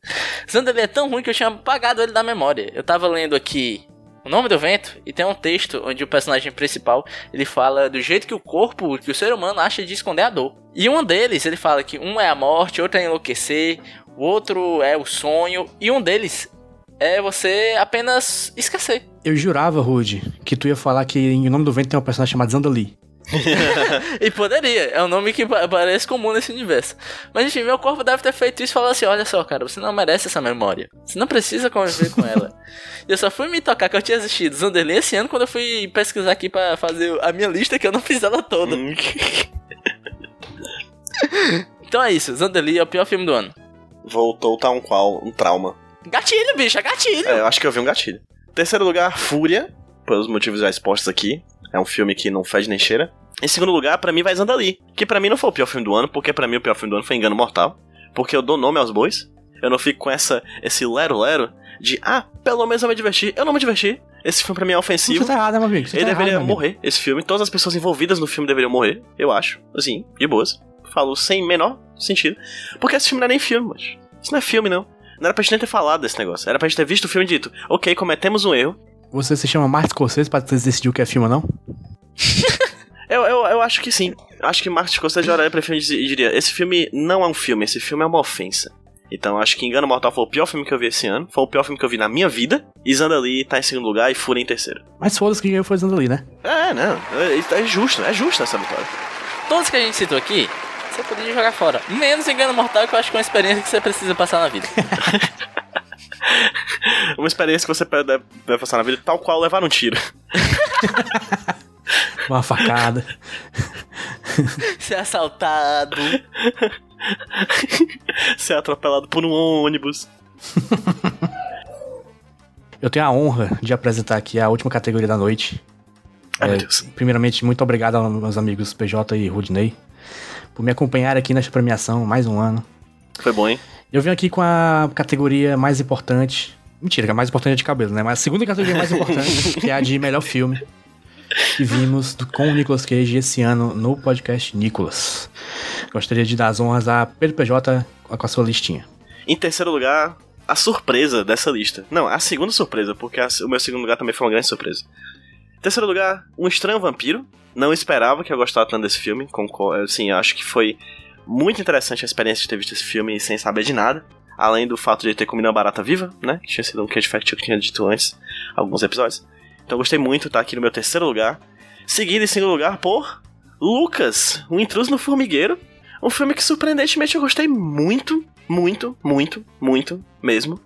Zandeli é tão ruim que eu tinha apagado ele da memória. Eu tava lendo aqui O Nome do Vento e tem um texto onde o personagem principal ele fala do jeito que o corpo, que o ser humano acha de esconder a dor. E um deles ele fala que um é a morte, outro é enlouquecer, o outro é o sonho e um deles é você apenas esquecer.
Eu jurava, Rude, que tu ia falar que em O Nome do Vento tem um personagem chamado Zandali. *laughs*
E poderia, é um nome que pa- parece comum nesse universo. Mas enfim, meu corpo deve ter feito isso e falou assim: olha só, cara, você não merece essa memória. Você não precisa conviver com ela. *laughs* E eu só fui me tocar que eu tinha assistido Zanderlei esse ano quando eu fui pesquisar aqui pra fazer a minha lista que eu não fiz ela toda.
Hum. *laughs*
Então é isso, Zanderlei é o pior filme do ano.
Voltou tá um qual? Um trauma.
Gatilho, bicho, é gatilho.
É, eu acho que eu vi um gatilho. Terceiro lugar, Fúria, pelos motivos já expostos aqui. É um filme que não fede nem cheira. Em segundo lugar, pra mim vai Zandali, que pra mim não foi o pior filme do ano, porque pra mim o pior filme do ano foi Engano Mortal, porque eu dou nome aos bois. Eu não fico com essa esse lero-lero de, ah, pelo menos eu me diverti. Eu não me diverti. Esse filme pra mim é ofensivo.
Você tá errado, meu amigo? Você
Ele
tá
deveria
errado, meu amigo.
morrer, esse filme. Todas as pessoas envolvidas no filme deveriam morrer, eu acho. Assim, de boas. Falo sem menor sentido. Porque esse filme não é nem filme, mas. Isso não é filme, não. Não era pra gente nem ter falado desse negócio. Era pra gente ter visto o filme e dito, ok, cometemos um erro.
Você se chama Martin Scorsese pra decidir o que é filme ou não? *laughs*
Eu, eu, eu acho que sim. Acho que Martin Scorsese olharia pra filme e diria: esse filme não é um filme, esse filme é uma ofensa. Então acho que Engano Mortal foi o pior filme que eu vi esse ano. Foi o pior filme que eu vi na minha vida. E Zandali tá em segundo lugar e Fúria em terceiro.
Mas foda-se que ganhou foi Zandali, né?
É, não. É, é justo, é justa essa vitória.
Todos que a gente citou aqui, você poderia jogar fora. Menos Engano Mortal, que eu acho que é uma experiência que você precisa passar na vida. *laughs*
Uma experiência que você deve passar na vida, tal qual levar um tiro. *laughs*
Uma facada. *laughs*
Ser assaltado. *laughs*
Ser atropelado por um ônibus.
Eu tenho a honra de apresentar aqui a última categoria da noite.
Ai,
É,
meu Deus.
Primeiramente, muito obrigado aos meus amigos PJ e Rudney por me acompanhar aqui nesta premiação mais um ano.
Foi bom, hein?
Eu venho aqui com a categoria mais importante. Mentira, que a mais importante é de cabelo, né? Mas a segunda categoria mais importante, que é a de melhor filme. que vimos do- com o Nicolas Cage esse ano no podcast Nicolas. Gostaria de dar as honras a Pedro PJ com a sua listinha.
Em terceiro lugar, a surpresa dessa lista. Não, a segunda surpresa, porque a- o meu segundo lugar também foi uma grande surpresa. Em terceiro lugar, Um Estranho Vampiro. Não esperava que eu gostasse tanto desse filme. Concor assim, acho que foi muito interessante a experiência de ter visto esse filme sem saber de nada. Além do fato de ter comido uma barata viva, né? Que tinha sido um cage fact que eu tinha dito antes, alguns episódios. Então eu gostei muito, tá aqui no meu terceiro lugar. Seguido em segundo lugar por Lucas, O Intruso no Formigueiro. Um filme que surpreendentemente eu gostei muito, muito, muito, muito mesmo.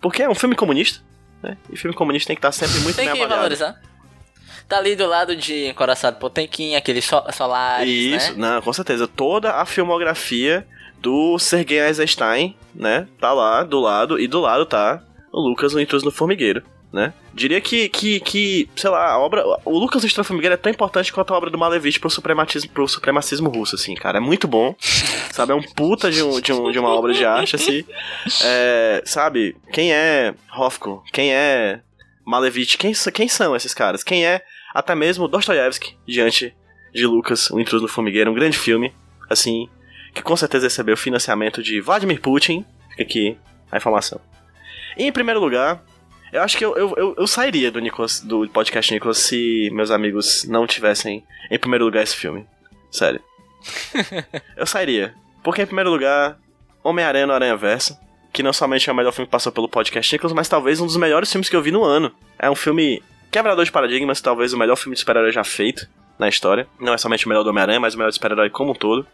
Porque é um filme comunista, né? E filme comunista tem que estar sempre muito
Tem
bem
que
avaliado.
valorizar. Tá ali do lado de Encoraçado Potemkin, aquele so Solaris,
Isso,
né?
não, com certeza. Toda a filmografia do Sergei Eisenstein, né? Tá lá do lado, e do lado tá o Lucas, o Intruso no Formigueiro, né? Diria que, que, que, sei lá, a obra. O Lucas o Intruso no Formigueiro é tão importante quanto a obra do Malevich pro suprematismo, pro supremacismo russo, assim, cara. É muito bom, *laughs* sabe? É um puta de, um, de, um, de uma obra de arte, assim. É, sabe? Quem é Hofko? Quem é Malevich? Quem, quem são esses caras? Quem é até mesmo Dostoiévski diante de Lucas, O Intruso no Formigueiro, um grande filme, assim, que com certeza recebeu financiamento de Vladimir Putin. Fica aqui a informação. E em primeiro lugar, eu acho que eu, eu, eu, eu sairia do, Nicolas, do podcast Nicolas se meus amigos não tivessem em primeiro lugar esse filme. Sério. *laughs* eu sairia. Porque em primeiro lugar, Homem-Aranha no Aranha Verso, que não somente é o melhor filme que passou pelo podcast Nicolas, mas talvez um dos melhores filmes que eu vi no ano. É um filme quebrador de paradigmas, talvez o melhor filme de super-herói já feito na história. Não é somente o melhor do Homem-Aranha, mas o melhor de super-herói como um todo.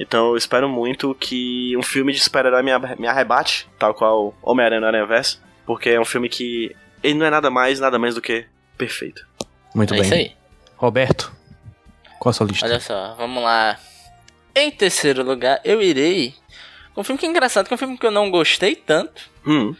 Então eu espero muito que um filme de super-herói me, me arrebate, tal qual Homem-Aranha no Aranha Verso, porque é um filme que ele não é nada mais, nada menos do que perfeito.
Muito
É
bem.
isso aí.
Roberto, qual a sua lista?
Olha só, vamos lá. Em terceiro lugar, eu irei com um filme que é engraçado, que é um filme que eu não gostei tanto.
Hum,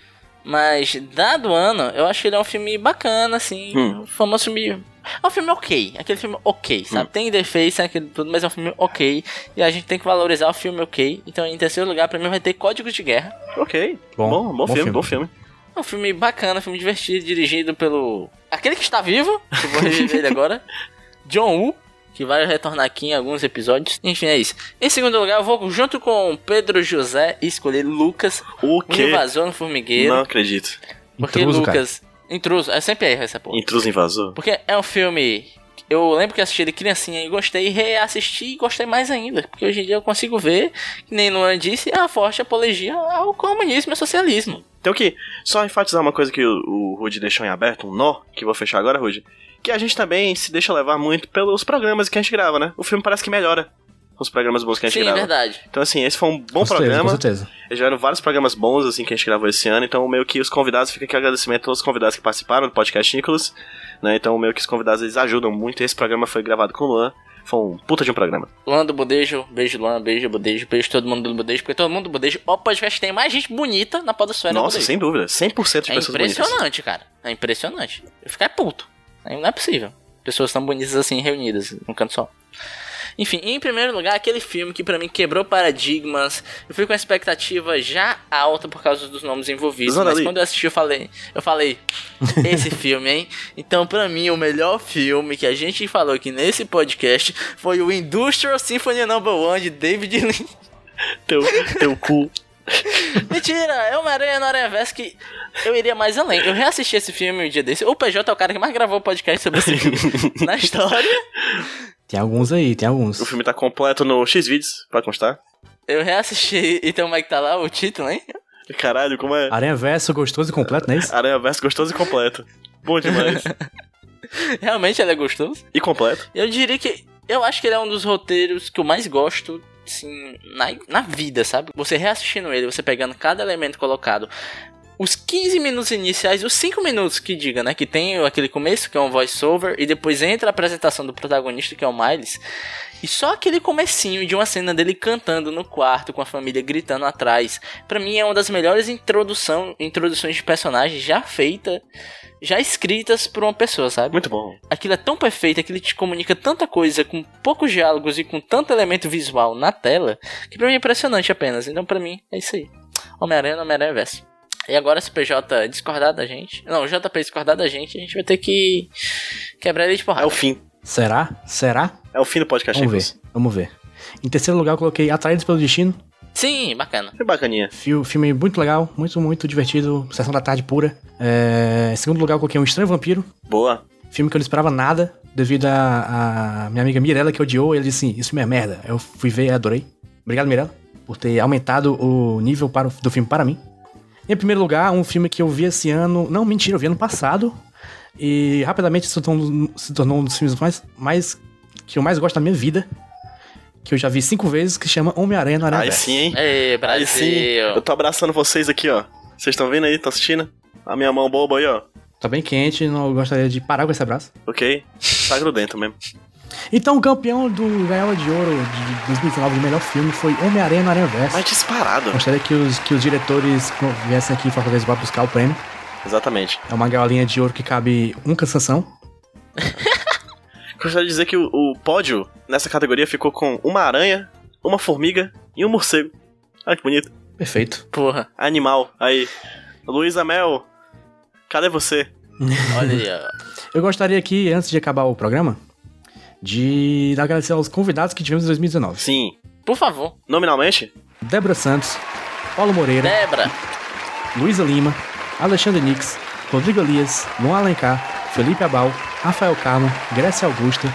Mas, dado o ano, eu acho que ele é um filme bacana, assim.
Hum.
Um famoso filme. É um filme ok. Aquele filme ok, sabe? Tem defeitos, tem aquele tudo, mas é um filme ok. E a gente tem que valorizar o filme ok. Então, em terceiro lugar, pra mim, vai ter Códigos de Guerra.
ok.
Bom,
Bom, bom,
bom
filme,
filme.
bom filme.
É um filme bacana, um filme divertido, dirigido pelo. Aquele que está vivo, que eu vou reviver ele agora. *laughs* John Woo, que vai retornar aqui em alguns episódios. Enfim, é isso. Em segundo lugar, eu vou junto com Pedro José escolher Lucas,
O
o
que?
invasor no formigueiro.
Não acredito.
porque
Intruso, cara.
Lucas. Intruso, é sempre erro essa porra.
Intruso invasor?
Porque é um filme. Eu lembro que assisti ele criancinha e gostei, reassisti e gostei mais ainda. Porque hoje em dia eu consigo ver, que nem Luan disse, a forte apologia ao comunismo e ao socialismo.
Então que, só enfatizar uma coisa que o, o Rude deixou em aberto, um nó, que eu vou fechar agora, Rude. Que a gente também se deixa levar muito pelos programas que a gente grava, né? O filme parece que melhora os programas bons que a gente
Sim, é
grava.
verdade.
Então, assim, esse foi um bom
com certeza,
programa.
com certeza.
Já eram vários programas bons, assim, que a gente gravou esse ano. Então, meio que os convidados, fica aqui o agradecimento a todos os convidados que participaram do podcast Nicolas. Né? Então, meio que os convidados, eles ajudam muito. Esse programa foi gravado com o Luan. Foi um puta de um programa.
Luan do Budejo, beijo Luan, beijo Budejo, beijo todo mundo do Budejo, porque todo mundo do Budejo, o podcast tem mais gente bonita na podosfera do
Nossa, sem dúvida. 100% de
É
pessoas bonitas.
impressionante, cara. É impressionante. Eu ficar puto. Não é possível. Pessoas tão bonitas assim reunidas num canto só. Enfim, em primeiro lugar, aquele filme que pra mim quebrou paradigmas. Eu fui com a expectativa já alta por causa dos nomes envolvidos.
Zona
mas
ali.
quando eu assisti, eu falei, eu falei, *laughs* esse filme, hein? Então, pra mim, o melhor filme que a gente falou aqui nesse podcast foi o Industrial Symphony Number 1 de David Lynch.
Teu, teu cu. *laughs*
Mentira, é uma aranha no Aranha Verso que eu iria mais além. Eu reassisti esse filme um dia desse. O PJ é o cara que mais gravou podcast sobre esse filme *laughs* na história.
Tem alguns aí, tem alguns.
O filme tá completo no X-Videos, pra constar.
Eu reassisti, então como é que tá lá o título, hein?
Caralho, como é?
Aranha Verso gostoso e completo, não é isso?
Aranha Verso gostoso e completo. Bom demais. *laughs*
Realmente ele é gostoso.
e completo.
Eu diria que. Eu acho que ele é um dos roteiros que eu mais gosto, assim, na, na vida, sabe? Você reassistindo ele, você pegando cada elemento colocado. Os 15 minutos iniciais, os 5 minutos que diga, né? Que tem aquele começo, que é um voice-over, e depois entra a apresentação do protagonista, que é o Miles. E só aquele comecinho de uma cena dele cantando no quarto, com a família gritando atrás. Pra mim é uma das melhores introdução, introduções de personagens já feita, já escritas por uma pessoa, sabe?
Muito bom.
aquilo é tão perfeito, aquilo te comunica tanta coisa com poucos diálogos e com tanto elemento visual na tela, que pra mim é impressionante apenas. Então pra mim é isso aí. Homem-Aranha, Homem-Aranha Verso. E agora se o PJ discordar da gente. Não, o JP discordar da gente, a gente vai ter que quebrar ele de porrada.
É o fim.
Será? Será?
É o fim do podcast,
Vamos ver. Vamos ver. Em terceiro lugar, eu coloquei Atraídos pelo Destino.
Sim, bacana.
Que bacaninha.
Fio- Filme muito legal, muito, muito divertido. Sessão da tarde pura. É, Em segundo lugar, eu coloquei Um Estranho Vampiro.
Boa.
Filme que eu não esperava nada, devido a, a minha amiga Mirella, que odiou. Ele disse assim: Isso filme é merda. Eu fui ver e adorei. Obrigado, Mirella, por ter aumentado o nível para, o- do filme para mim. Em primeiro lugar, um filme que eu vi esse ano. Não, mentira, eu vi ano passado. E rapidamente se tornou, se tornou um dos filmes mais, mais. que eu mais gosto da minha vida. Que eu já vi cinco vezes, que chama Homem-Aranha no Aranha
Aí sim, hein?
Ei,
Aí
Brasil.
sim. Eu tô abraçando vocês aqui, ó. Vocês estão vendo aí? Estão assistindo? A minha mão boba aí, ó.
Tá bem quente, não gostaria de parar com esse abraço.
Ok? Tá grudento mesmo. *laughs*
Então, o campeão do Gaiola de Ouro de 2019 de melhor filme foi Homem-Aranha no Aranha Verso.
Mas disparado.
Gostaria que os, que os diretores viessem aqui em Fortaleza para buscar o prêmio.
Exatamente.
É uma gaiolinha de ouro que cabe um cansação. *laughs*
Gostaria de dizer que o, o pódio nessa categoria ficou com uma aranha, uma formiga e um morcego. Olha que bonito.
Perfeito.
Porra,
Animal. Aí. Luísa Mel, cadê você? *laughs*
olha aí, ó.
Eu gostaria aqui, antes de acabar o programa, de agradecer aos convidados que tivemos em 2019.
Sim.
Por favor.
Nominalmente?
Débora Santos, Paulo Moreira,
Debra.
Luísa Lima, Alexandre Nix, Rodrigo Elias, Luan Alencar, Felipe Abal, Rafael Carmo, Grécia Augusta,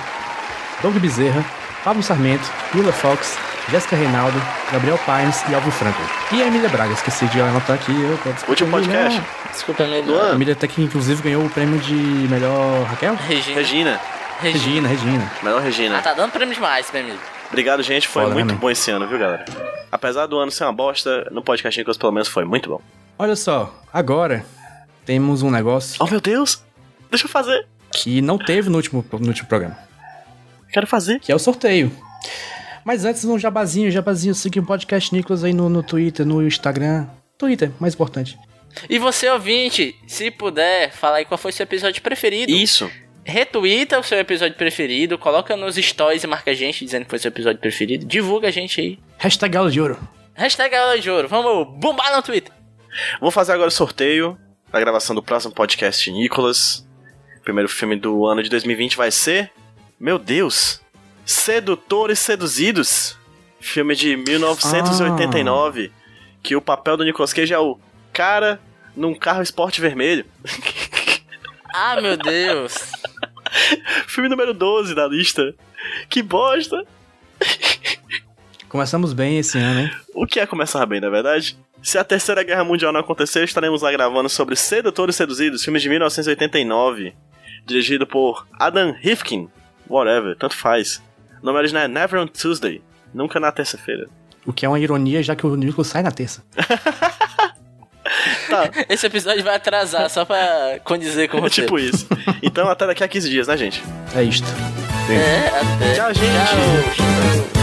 Doug Bezerra, Pablo Sarmento, Willa Fox, Jéssica Reinaldo, Gabriel Pines e Alvin Franklin. E a Emília Braga, esqueci de anotar aqui. Eu, desculpa,
Último podcast.
Emília.
Desculpa, meu
Luan.
A Emília até que inclusive ganhou o prêmio de melhor Raquel?
Regina.
Regina.
Regina, Regina.
Melhor
Ah,
Regina.
tá dando prêmio demais, meu amigo.
Obrigado, gente. Foi
Foda, né,
muito
man?
bom esse ano, viu, galera? Apesar do ano ser uma bosta, no podcast Nicolas pelo menos foi muito bom.
Olha só, agora temos um negócio
Oh, meu Deus! Deixa eu fazer.
que não teve no último, no último programa,
Quero fazer.
que é o sorteio. Mas antes, um jabazinho, jabazinho, siga o podcast Nicolas aí no, no Twitter, no Instagram. Twitter, mais importante.
E você, ouvinte, se puder, fala aí qual foi seu episódio preferido.
Isso.
Retweeta o seu episódio preferido, coloca nos stories e marca a gente dizendo que foi seu episódio preferido. Divulga a gente aí.
Hashtag Galo de Ouro.
Hashtag Aula de Ouro. Vamos bombar no Twitter.
Vou fazer agora o sorteio da gravação do próximo podcast Nicolas. O primeiro filme do ano de 2020 vai ser. Meu Deus! Sedutores Seduzidos. Filme de 1989. Que o papel do Nicolas Cage é o cara num carro esporte vermelho. *laughs*
Ah, meu Deus. *laughs*
Filme número 12 da lista. Que bosta!
Começamos bem esse ano, hein?
O que é começar bem, na verdade? Se a Terceira Guerra Mundial não acontecer, estaremos lá gravando sobre Sedutores Seduzidos, filme de 1989, dirigido por Adam Rifkin. Whatever, tanto faz. O nome original é Never on Tuesday, nunca na terça-feira.
O que é uma ironia, já que o Nicolas sai na terça.
Tá, *laughs*
Esse episódio vai atrasar só pra condizer com
é
você.
tipo isso. Então até daqui a 15 dias, né, gente?
É isto.
É, até.
Tchau, gente.
Tchau.